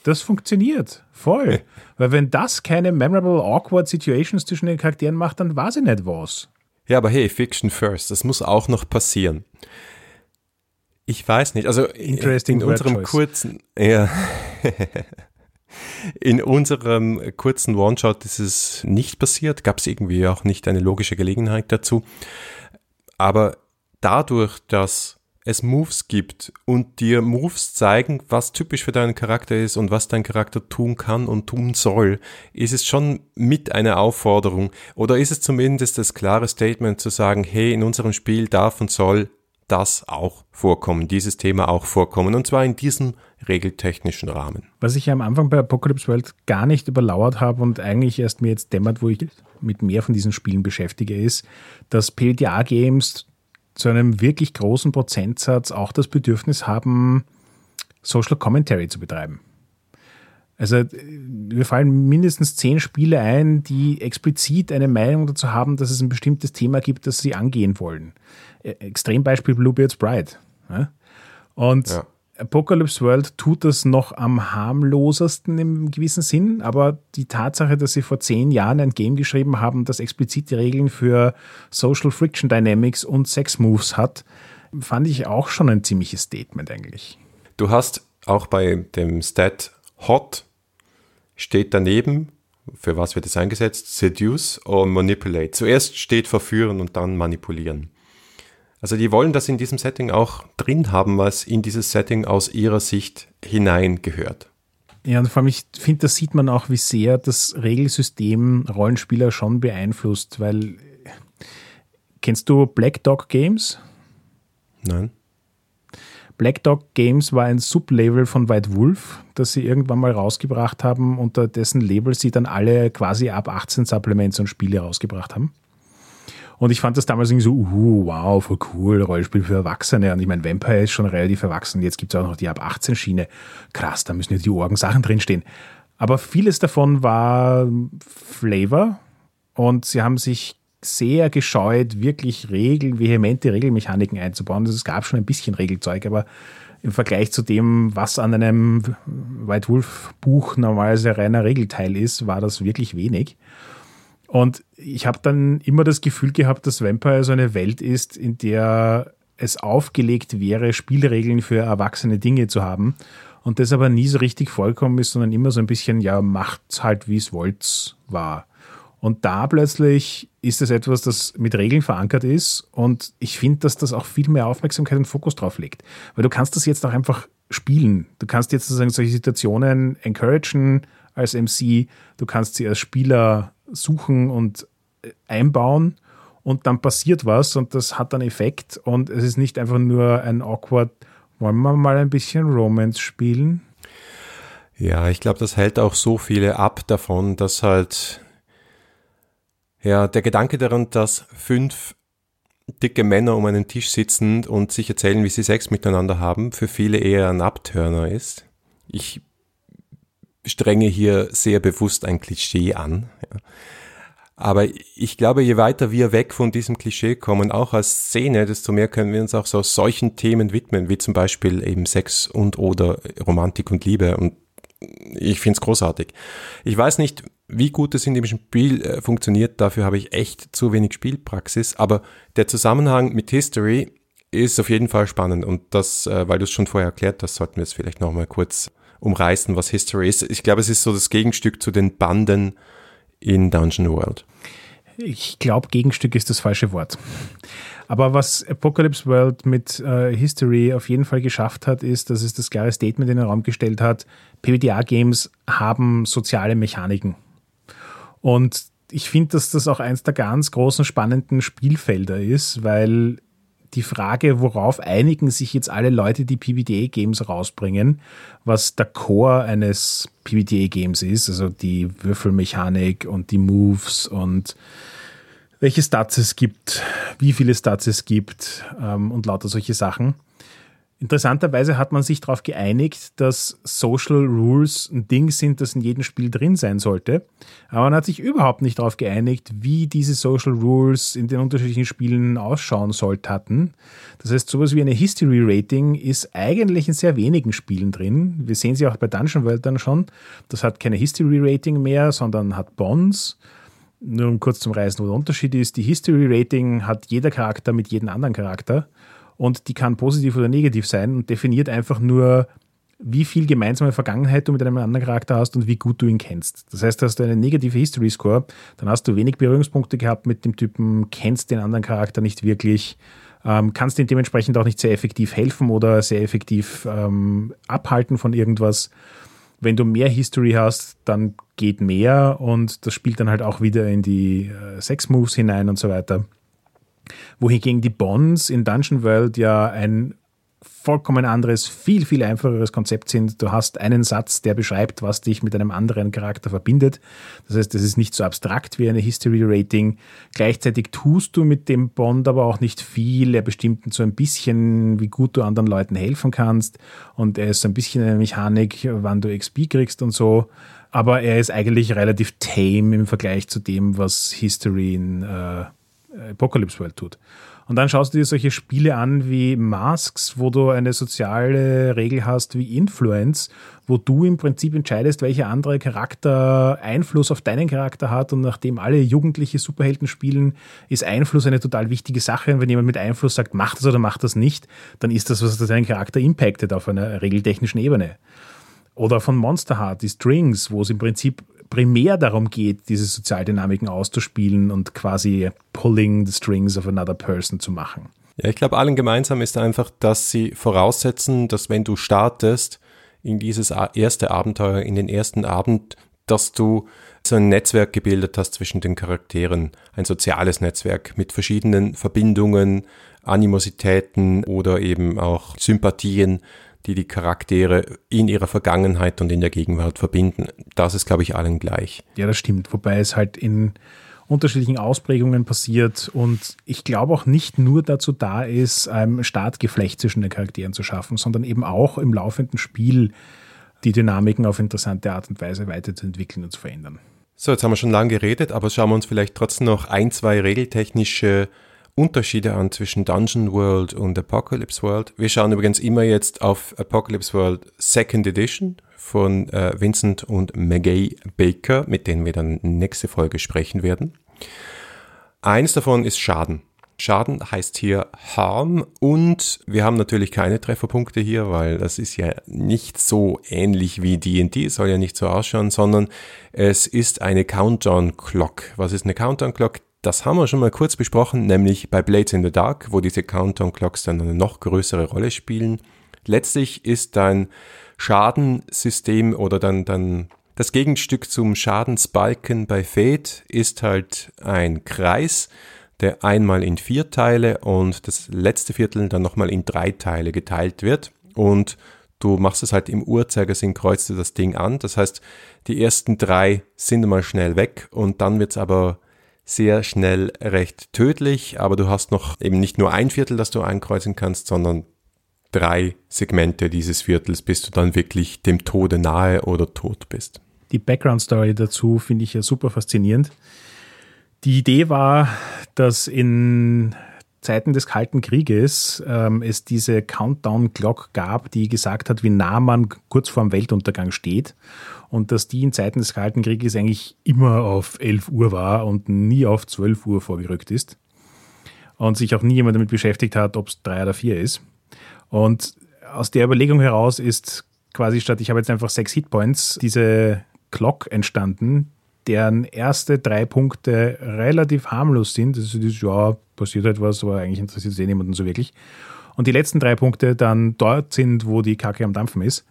das funktioniert voll. Weil wenn das keine memorable, awkward Situations zwischen den Charakteren macht, dann weiß ich nicht was. Ja, aber hey, Fiction first, das muss auch noch passieren. Ich weiß nicht. Also Interesting in unserem choice. kurzen, ja, in unserem kurzen One-Shot ist es nicht passiert. Gab es irgendwie auch nicht eine logische Gelegenheit dazu. Aber dadurch, dass es Moves gibt und dir Moves zeigen, was typisch für deinen Charakter ist und was dein Charakter tun kann und tun soll, ist es schon mit einer Aufforderung oder ist es zumindest das klare Statement zu sagen, hey, in unserem Spiel darf und soll das auch vorkommen, dieses Thema auch vorkommen, und zwar in diesem regeltechnischen Rahmen. Was ich am Anfang bei Apocalypse World gar nicht überlauert habe und eigentlich erst mir jetzt dämmert, wo ich mit mehr von diesen Spielen beschäftige, ist, dass PDA-Games zu einem wirklich großen Prozentsatz auch das Bedürfnis haben, Social Commentary zu betreiben. Also wir fallen mindestens zehn Spiele ein, die explizit eine Meinung dazu haben, dass es ein bestimmtes Thema gibt, das sie angehen wollen. E, Extrembeispiel Bluebeard's Bride. Und ja. Apocalypse World tut das noch am harmlosesten im gewissen Sinn, aber die Tatsache, dass sie vor zehn Jahren ein Game geschrieben haben, das explizite Regeln für Social Friction Dynamics und Sex Moves hat, fand ich auch schon ein ziemliches Statement eigentlich. Du hast auch bei dem Stat Hot steht daneben, für was wird es eingesetzt? Seduce und Manipulate. Zuerst steht verführen und dann manipulieren. Also die wollen das in diesem Setting auch drin haben, was in dieses Setting aus ihrer Sicht hineingehört. Ja, und vor allem, ich finde, da sieht man auch, wie sehr das Regelsystem Rollenspieler schon beeinflusst, weil kennst du Black Dog Games? Nein. Black Dog Games war ein Sublabel von White Wolf, das sie irgendwann mal rausgebracht haben, unter dessen Label sie dann alle quasi ab 18 Supplements und Spiele rausgebracht haben. Und ich fand das damals irgendwie so, uh, wow, voll cool, Rollenspiel für Erwachsene. Und ich meine, Vampire ist schon relativ erwachsen. Jetzt gibt es auch noch die ab 18 Schiene. Krass, da müssen ja die Orgen Sachen drinstehen. Aber vieles davon war Flavor und sie haben sich sehr gescheut, wirklich Regeln, vehemente Regelmechaniken einzubauen. Also es gab schon ein bisschen Regelzeug, aber im Vergleich zu dem, was an einem White Wolf Buch normalerweise reiner Regelteil ist, war das wirklich wenig. Und ich habe dann immer das Gefühl gehabt, dass Vampire so eine Welt ist, in der es aufgelegt wäre, Spielregeln für erwachsene Dinge zu haben. Und das aber nie so richtig vollkommen ist, sondern immer so ein bisschen, ja, macht's halt, wie es wollt, war. Und da plötzlich ist es etwas, das mit Regeln verankert ist. Und ich finde, dass das auch viel mehr Aufmerksamkeit und Fokus drauf legt. Weil du kannst das jetzt auch einfach spielen. Du kannst jetzt sozusagen solche Situationen encouragen als MC. Du kannst sie als Spieler suchen und äh, einbauen. Und dann passiert was und das hat einen Effekt. Und es ist nicht einfach nur ein awkward, wollen wir mal ein bisschen Romance spielen? Ja, ich glaube, das hält auch so viele ab davon, dass halt ja, der Gedanke daran, dass fünf dicke Männer um einen Tisch sitzen und sich erzählen, wie sie Sex miteinander haben, für viele eher ein Abturner ist. Ich strenge hier sehr bewusst ein Klischee an. Aber ich glaube, je weiter wir weg von diesem Klischee kommen, auch als Szene, desto mehr können wir uns auch so solchen Themen widmen, wie zum Beispiel eben Sex und oder Romantik und Liebe. Und ich finde es großartig. Ich weiß nicht, wie gut es in dem Spiel äh, funktioniert, dafür habe ich echt zu wenig Spielpraxis, aber der Zusammenhang mit History ist auf jeden Fall spannend und das, äh, weil du es schon vorher erklärt hast, sollten wir es vielleicht nochmal kurz umreißen, was History ist. Ich glaube, es ist so das Gegenstück zu den Banden in Dungeon World. Ich glaube, Gegenstück ist das falsche Wort. Aber was Apocalypse World mit äh, History auf jeden Fall geschafft hat, ist, dass es das klare Statement in den Raum gestellt hat, PBTA-Games haben soziale Mechaniken. Und ich finde, dass das auch eins der ganz großen spannenden Spielfelder ist, weil die Frage, worauf einigen sich jetzt alle Leute, die PBTA-Games rausbringen, was der Core eines PBTA-Games ist, also die Würfelmechanik und die Moves und welche Stats es gibt, wie viele Stats es gibt ähm, und lauter solche Sachen. Interessanterweise hat man sich darauf geeinigt, dass Social Rules ein Ding sind, das in jedem Spiel drin sein sollte. Aber man hat sich überhaupt nicht darauf geeinigt, wie diese Social Rules in den unterschiedlichen Spielen ausschauen sollten. Das heißt, sowas wie eine History Rating ist eigentlich in sehr wenigen Spielen drin. Wir sehen sie auch bei Dungeon World dann schon. Das hat keine History Rating mehr, sondern hat Bonds. Nur um kurz zum Reisen, wo der Unterschied ist. Die History Rating hat jeder Charakter mit jedem anderen Charakter und die kann positiv oder negativ sein und definiert einfach nur, wie viel gemeinsame Vergangenheit du mit einem anderen Charakter hast und wie gut du ihn kennst. Das heißt, hast du eine negative History Score, dann hast du wenig Berührungspunkte gehabt mit dem Typen, kennst den anderen Charakter nicht wirklich, ähm, kannst ihm dementsprechend auch nicht sehr effektiv helfen oder sehr effektiv ähm, abhalten von irgendwas. Wenn du mehr History hast, dann geht mehr und das spielt dann halt auch wieder in die äh, Sex Moves hinein und so weiter. Wohingegen die Bonds in Dungeon World ja ein vollkommen anderes, viel, viel einfacheres Konzept sind. Du hast einen Satz, der beschreibt, was dich mit einem anderen Charakter verbindet. Das heißt, es ist nicht so abstrakt wie eine History Rating. Gleichzeitig tust du mit dem Bond aber auch nicht viel. Er bestimmt so ein bisschen, wie gut du anderen Leuten helfen kannst. Und er ist so ein bisschen eine Mechanik, wann du XP kriegst und so. Aber er ist eigentlich relativ tame im Vergleich zu dem, was History in äh, Apocalypse World tut. Und dann schaust du dir solche Spiele an wie Masks, wo du eine soziale Regel hast wie Influence, wo du im Prinzip entscheidest, welcher andere Charakter Einfluss auf deinen Charakter hat. Und nachdem alle jugendliche Superhelden spielen, ist Einfluss eine total wichtige Sache. Und wenn jemand mit Einfluss sagt, mach das oder mach das nicht, dann ist das, was deinen Charakter impactet auf einer regeltechnischen Ebene. Oder von Monster Heart, die Strings, wo es im Prinzip primär darum geht, diese Sozialdynamiken auszuspielen und quasi pulling the strings of another person zu machen. Ja, ich glaube, allen gemeinsam ist einfach, dass sie voraussetzen, dass wenn du startest in dieses erste Abenteuer, in den ersten Abend, dass du so ein Netzwerk gebildet hast zwischen den Charakteren, ein soziales Netzwerk mit verschiedenen Verbindungen, Animositäten oder eben auch Sympathien, die die Charaktere in ihrer Vergangenheit und in der Gegenwart verbinden. Das ist, glaube ich, allen gleich. Ja, das stimmt. Wobei es halt in unterschiedlichen Ausprägungen passiert und ich glaube auch nicht nur dazu da ist, ein Startgeflecht zwischen den Charakteren zu schaffen, sondern eben auch im laufenden Spiel die Dynamiken auf interessante Art und Weise weiterzuentwickeln und zu verändern. So, jetzt haben wir schon lange geredet, aber schauen wir uns vielleicht trotzdem noch ein, zwei regeltechnische Unterschiede an zwischen Dungeon World und Apocalypse World. Wir schauen übrigens immer jetzt auf Apocalypse World Second Edition von äh, Vincent und Maggie Baker, mit denen wir dann nächste Folge sprechen werden. Eines davon ist Schaden. Schaden heißt hier Harm und wir haben natürlich keine Trefferpunkte hier, weil das ist ja nicht so ähnlich wie D&D, soll ja nicht so ausschauen, sondern es ist eine Countdown Clock. Was ist eine Countdown Clock? Das haben wir schon mal kurz besprochen, nämlich bei Blades in the Dark, wo diese Countdown Clocks dann eine noch größere Rolle spielen. Letztlich ist dein Schadensystem oder dann, dann das Gegenstück zum Schadensbalken bei Fate ist halt ein Kreis, der einmal in vier Teile und das letzte Viertel dann nochmal in drei Teile geteilt wird. Und du machst es halt im Uhrzeigersinn, kreuzt du das Ding an. Das heißt, die ersten drei sind mal schnell weg und dann wird's aber sehr schnell recht tödlich, aber du hast noch eben nicht nur ein Viertel, das du einkreuzen kannst, sondern drei Segmente dieses Viertels, bis du dann wirklich dem Tode nahe oder tot bist. Die Background Story dazu finde ich ja super faszinierend. Die Idee war, dass in Zeiten des Kalten Krieges ähm, es diese Countdown-Clock gab, die gesagt hat, wie nah man kurz vor dem Weltuntergang steht. Und dass die in Zeiten des Kalten Krieges eigentlich immer auf 11 Uhr war und nie auf 12 Uhr vorgerückt ist. Und sich auch nie jemand damit beschäftigt hat, ob es drei oder vier ist. Und aus der Überlegung heraus ist quasi statt, ich habe jetzt einfach sechs Hitpoints, diese Clock entstanden, deren erste drei Punkte relativ harmlos sind. Das ist, ja, passiert halt was, aber eigentlich interessiert es eh niemanden so wirklich. Und die letzten drei Punkte dann dort sind, wo die Kacke am Dampfen ist.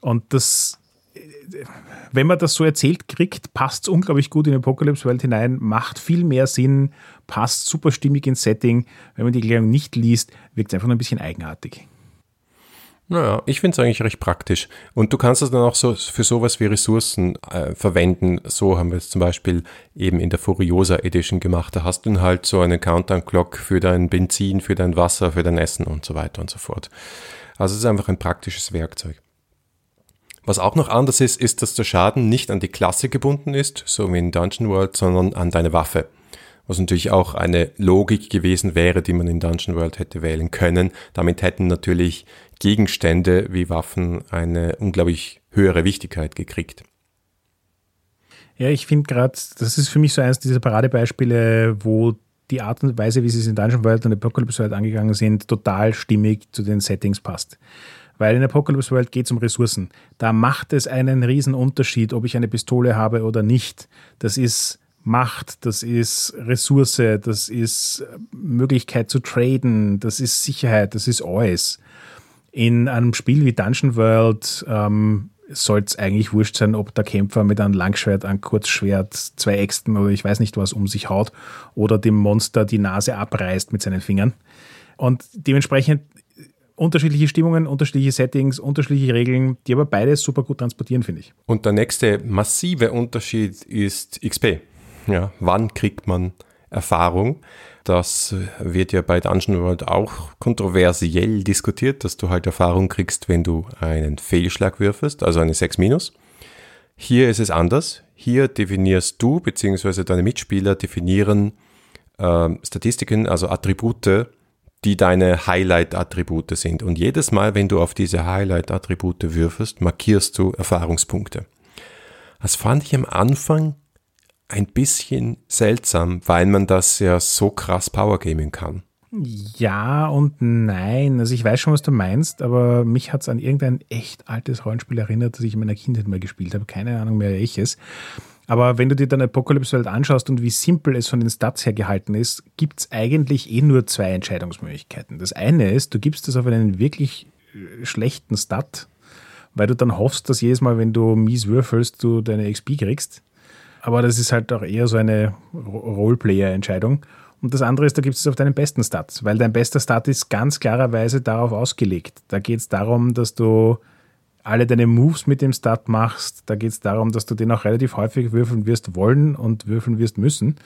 Und das, wenn man das so erzählt kriegt, passt es unglaublich gut in Apocalypse World hinein, macht viel mehr Sinn, passt super stimmig ins Setting. Wenn man die Erklärung nicht liest, wirkt es einfach nur ein bisschen eigenartig. Naja, ich finde es eigentlich recht praktisch. Und du kannst es dann auch so für sowas wie Ressourcen äh, verwenden. So haben wir es zum Beispiel eben in der Furiosa Edition gemacht. Da hast du dann halt so einen Countdown-Clock für dein Benzin, für dein Wasser, für dein Essen und so weiter und so fort. Also es ist einfach ein praktisches Werkzeug. Was auch noch anders ist, ist, dass der Schaden nicht an die Klasse gebunden ist, so wie in Dungeon World, sondern an deine Waffe was natürlich auch eine Logik gewesen wäre, die man in Dungeon World hätte wählen können. Damit hätten natürlich Gegenstände wie Waffen eine unglaublich höhere Wichtigkeit gekriegt. Ja, ich finde gerade, das ist für mich so eines dieser Paradebeispiele, wo die Art und Weise, wie sie es in Dungeon World und Apocalypse World angegangen sind, total stimmig zu den Settings passt. Weil in Apocalypse World geht es um Ressourcen. Da macht es einen riesen Unterschied, ob ich eine Pistole habe oder nicht. Das ist Macht, das ist Ressource, das ist Möglichkeit zu traden, das ist Sicherheit, das ist alles. In einem Spiel wie Dungeon World ähm, soll es eigentlich wurscht sein, ob der Kämpfer mit einem Langschwert, einem Kurzschwert, zwei Äxten oder ich weiß nicht was um sich haut oder dem Monster die Nase abreißt mit seinen Fingern. Und dementsprechend unterschiedliche Stimmungen, unterschiedliche Settings, unterschiedliche Regeln, die aber beides super gut transportieren, finde ich. Und der nächste massive Unterschied ist XP. Ja, wann kriegt man Erfahrung? Das wird ja bei Dungeon World auch kontroversiell diskutiert, dass du halt Erfahrung kriegst, wenn du einen Fehlschlag würfelst, also eine 6 minus. Hier ist es anders. Hier definierst du bzw. deine Mitspieler definieren äh, Statistiken, also Attribute, die deine Highlight-Attribute sind. Und jedes Mal, wenn du auf diese Highlight-Attribute würfelst, markierst du Erfahrungspunkte. Das fand ich am Anfang ein bisschen seltsam, weil man das ja so krass Powergaming kann. Ja und nein. Also ich weiß schon, was du meinst, aber mich hat es an irgendein echt altes Rollenspiel erinnert, das ich in meiner Kindheit mal gespielt habe. Keine Ahnung mehr welches. Aber wenn du dir dann Apocalypse World anschaust und wie simpel es von den Stats her gehalten ist, gibt es eigentlich eh nur zwei Entscheidungsmöglichkeiten. Das eine ist, du gibst es auf einen wirklich äh, schlechten Stat, weil du dann hoffst, dass jedes Mal, wenn du mies würfelst, du deine XP kriegst. Aber das ist halt auch eher so eine Roleplayer-Entscheidung. Und das andere ist, da gibt es auf deinen besten Stat, weil dein bester Stat ist ganz klarerweise darauf ausgelegt. Da geht es darum, dass du alle deine Moves mit dem Stat machst. Da geht es darum, dass du den auch relativ häufig würfeln wirst wollen und würfeln wirst müssen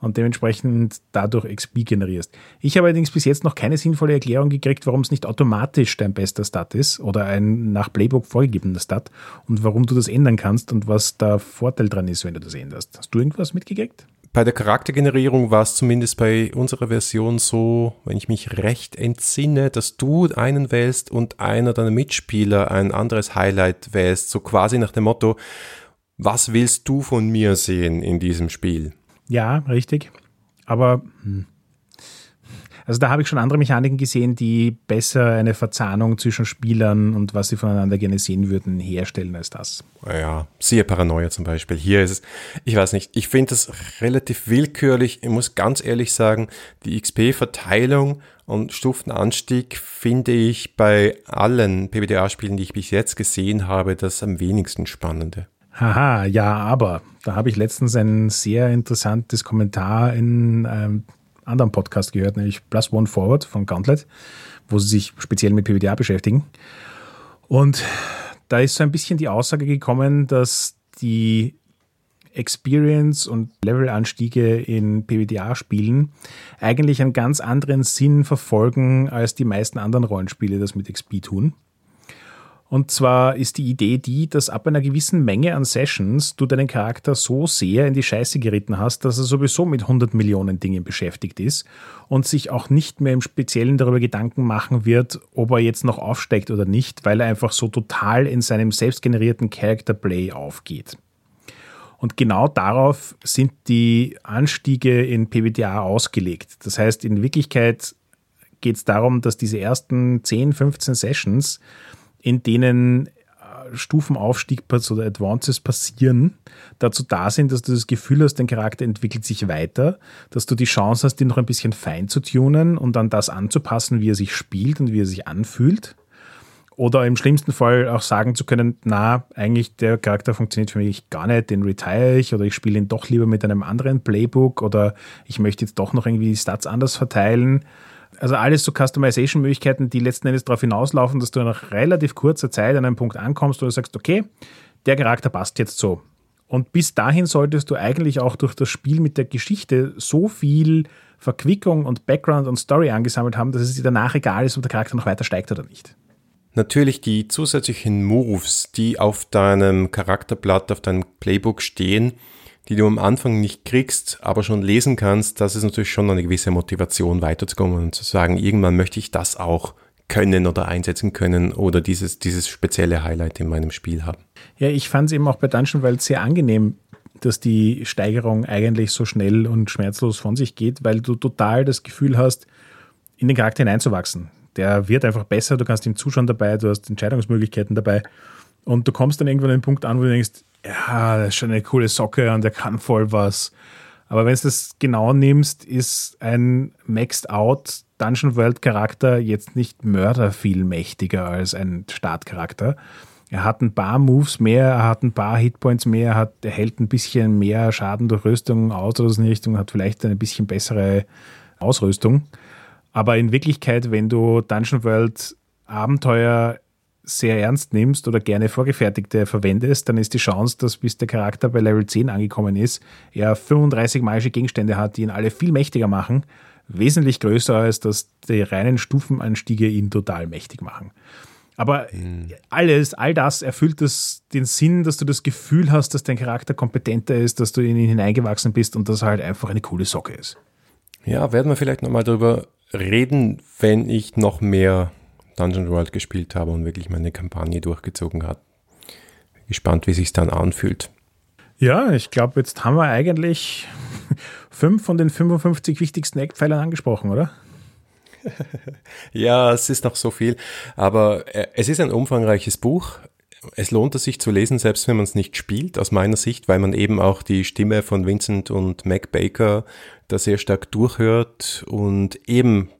und dementsprechend dadurch XP generierst. Ich habe allerdings bis jetzt noch keine sinnvolle Erklärung gekriegt, warum es nicht automatisch dein bester Stat ist oder ein nach Playbook vorgegebener Stat und warum du das ändern kannst und was der Vorteil dran ist, wenn du das änderst. Hast du irgendwas mitgekriegt? Bei der Charaktergenerierung war es zumindest bei unserer Version so, wenn ich mich recht entsinne, dass du einen wählst und einer deiner Mitspieler ein anderes Highlight wählst, so quasi nach dem Motto, was willst du von mir sehen in diesem Spiel? Ja, richtig. Aber hm. Also da habe ich schon andere Mechaniken gesehen, die besser eine Verzahnung zwischen Spielern und was sie voneinander gerne sehen würden, herstellen als das. Ja, siehe Paranoia zum Beispiel. Hier ist es, ich weiß nicht, ich finde das relativ willkürlich. Ich muss ganz ehrlich sagen, die XP-Verteilung und Stufenanstieg finde ich bei allen PBTA-Spielen, die ich bis jetzt gesehen habe, das am wenigsten spannende. Haha, ja, aber da habe ich letztens ein sehr interessantes Kommentar in ähm, anderen Podcast gehört, nämlich Plus One Forward von Gauntlet, wo sie sich speziell mit PWDA beschäftigen. Und da ist so ein bisschen die Aussage gekommen, dass die Experience und Levelanstiege in PWDA-Spielen eigentlich einen ganz anderen Sinn verfolgen, als die meisten anderen Rollenspiele das mit XP tun. Und zwar ist die Idee die, dass ab einer gewissen Menge an Sessions du deinen Charakter so sehr in die Scheiße geritten hast, dass er sowieso mit 100 Millionen Dingen beschäftigt ist und sich auch nicht mehr im Speziellen darüber Gedanken machen wird, ob er jetzt noch aufsteigt oder nicht, weil er einfach so total in seinem selbstgenerierten Character Play aufgeht. Und genau darauf sind die Anstiege in PBTA ausgelegt. Das heißt, in Wirklichkeit geht es darum, dass diese ersten 10, 15 Sessions in denen äh, Stufenaufstieg oder Advances passieren, dazu da sind, dass du das Gefühl hast, dein Charakter entwickelt sich weiter, dass du die Chance hast, ihn noch ein bisschen fein zu tunen und dann das anzupassen, wie er sich spielt und wie er sich anfühlt. Oder im schlimmsten Fall auch sagen zu können, na, eigentlich der Charakter funktioniert für mich gar nicht, den retire ich oder ich spiele ihn doch lieber mit einem anderen Playbook oder ich möchte jetzt doch noch irgendwie die Stats anders verteilen also alles so Customization-Möglichkeiten, die letzten Endes darauf hinauslaufen, dass du nach relativ kurzer Zeit an einem Punkt ankommst, wo du sagst, okay, der Charakter passt jetzt so. Und bis dahin solltest du eigentlich auch durch das Spiel mit der Geschichte so viel Verquickung und Background und Story angesammelt haben, dass es dir danach egal ist, ob der Charakter noch weiter steigt oder nicht. Natürlich die zusätzlichen Moves, die auf deinem Charakterblatt, auf deinem Playbook stehen, die du am Anfang nicht kriegst, aber schon lesen kannst, das ist natürlich schon eine gewisse Motivation weiterzukommen und zu sagen, irgendwann möchte ich das auch können oder einsetzen können oder dieses, dieses spezielle Highlight in meinem Spiel haben. Ja, ich fand es eben auch bei Dungeon World sehr angenehm, dass die Steigerung eigentlich so schnell und schmerzlos von sich geht, weil du total das Gefühl hast, in den Charakter hineinzuwachsen. Der wird einfach besser, du kannst ihm zuschauen dabei, du hast Entscheidungsmöglichkeiten dabei und du kommst dann irgendwann an den Punkt an, wo du denkst, ja, das ist schon eine coole Socke und der kann voll was. Aber wenn du das genau nimmst, ist ein Maxed Out Dungeon World Charakter jetzt nicht mörderviel mächtiger als ein Startcharakter. Er hat ein paar Moves mehr, er hat ein paar Hitpoints mehr, er, hat, er hält ein bisschen mehr Schaden durch Rüstung aus oder so in die Richtung, hat vielleicht eine bisschen bessere Ausrüstung. Aber in Wirklichkeit, wenn du Dungeon World Abenteuer sehr ernst nimmst oder gerne vorgefertigte verwendest, dann ist die Chance, dass bis der Charakter bei Level 10 angekommen ist, er 35 magische Gegenstände hat, die ihn alle viel mächtiger machen, wesentlich größer als dass die reinen Stufenanstiege ihn total mächtig machen. Aber mhm. alles, all das erfüllt das, den Sinn, dass du das Gefühl hast, dass dein Charakter kompetenter ist, dass du in ihn hineingewachsen bist und dass er halt einfach eine coole Socke ist. Ja, werden wir vielleicht nochmal darüber reden, wenn ich noch mehr Dungeon World gespielt habe und wirklich meine Kampagne durchgezogen habe. Gespannt, wie sich dann anfühlt. Ja, ich glaube, jetzt haben wir eigentlich fünf von den 55 wichtigsten Eckpfeilern angesprochen, oder? ja, es ist noch so viel, aber äh, es ist ein umfangreiches Buch. Es lohnt es sich zu lesen, selbst wenn man es nicht spielt, aus meiner Sicht, weil man eben auch die Stimme von Vincent und Mac Baker da sehr stark durchhört und eben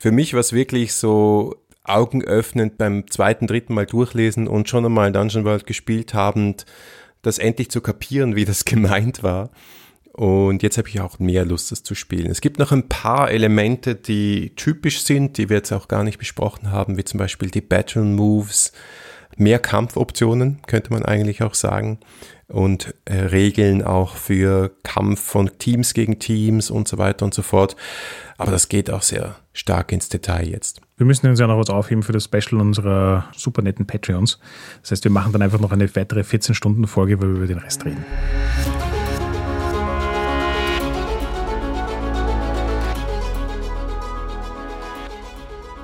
für mich war es wirklich so augenöffnend beim zweiten, dritten Mal durchlesen und schon einmal Dungeon World gespielt habend, das endlich zu kapieren, wie das gemeint war. Und jetzt habe ich auch mehr Lust, das zu spielen. Es gibt noch ein paar Elemente, die typisch sind, die wir jetzt auch gar nicht besprochen haben, wie zum Beispiel die Battle Moves, mehr Kampfoptionen, könnte man eigentlich auch sagen. Und äh, Regeln auch für Kampf von Teams gegen Teams und so weiter und so fort. Aber das geht auch sehr stark ins Detail jetzt. Wir müssen uns ja noch was aufheben für das Special unserer super netten Patreons. Das heißt, wir machen dann einfach noch eine weitere 14-Stunden-Folge, wo wir über den Rest reden.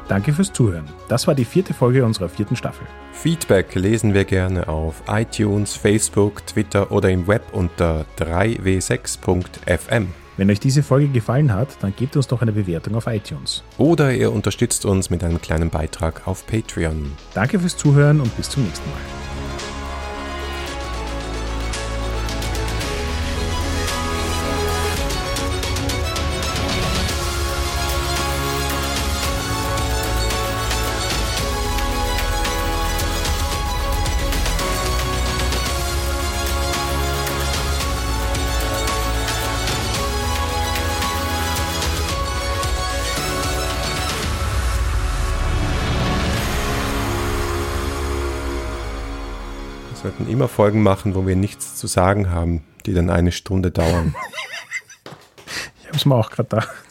Danke fürs Zuhören. Das war die vierte Folge unserer vierten Staffel. Feedback lesen wir gerne auf iTunes, Facebook, Twitter oder im Web unter 3w6.fm. Wenn euch diese Folge gefallen hat, dann gebt uns doch eine Bewertung auf iTunes. Oder ihr unterstützt uns mit einem kleinen Beitrag auf Patreon. Danke fürs Zuhören und bis zum nächsten Mal. Immer Folgen machen, wo wir nichts zu sagen haben, die dann eine Stunde dauern. ich habe es mir auch gerade gedacht.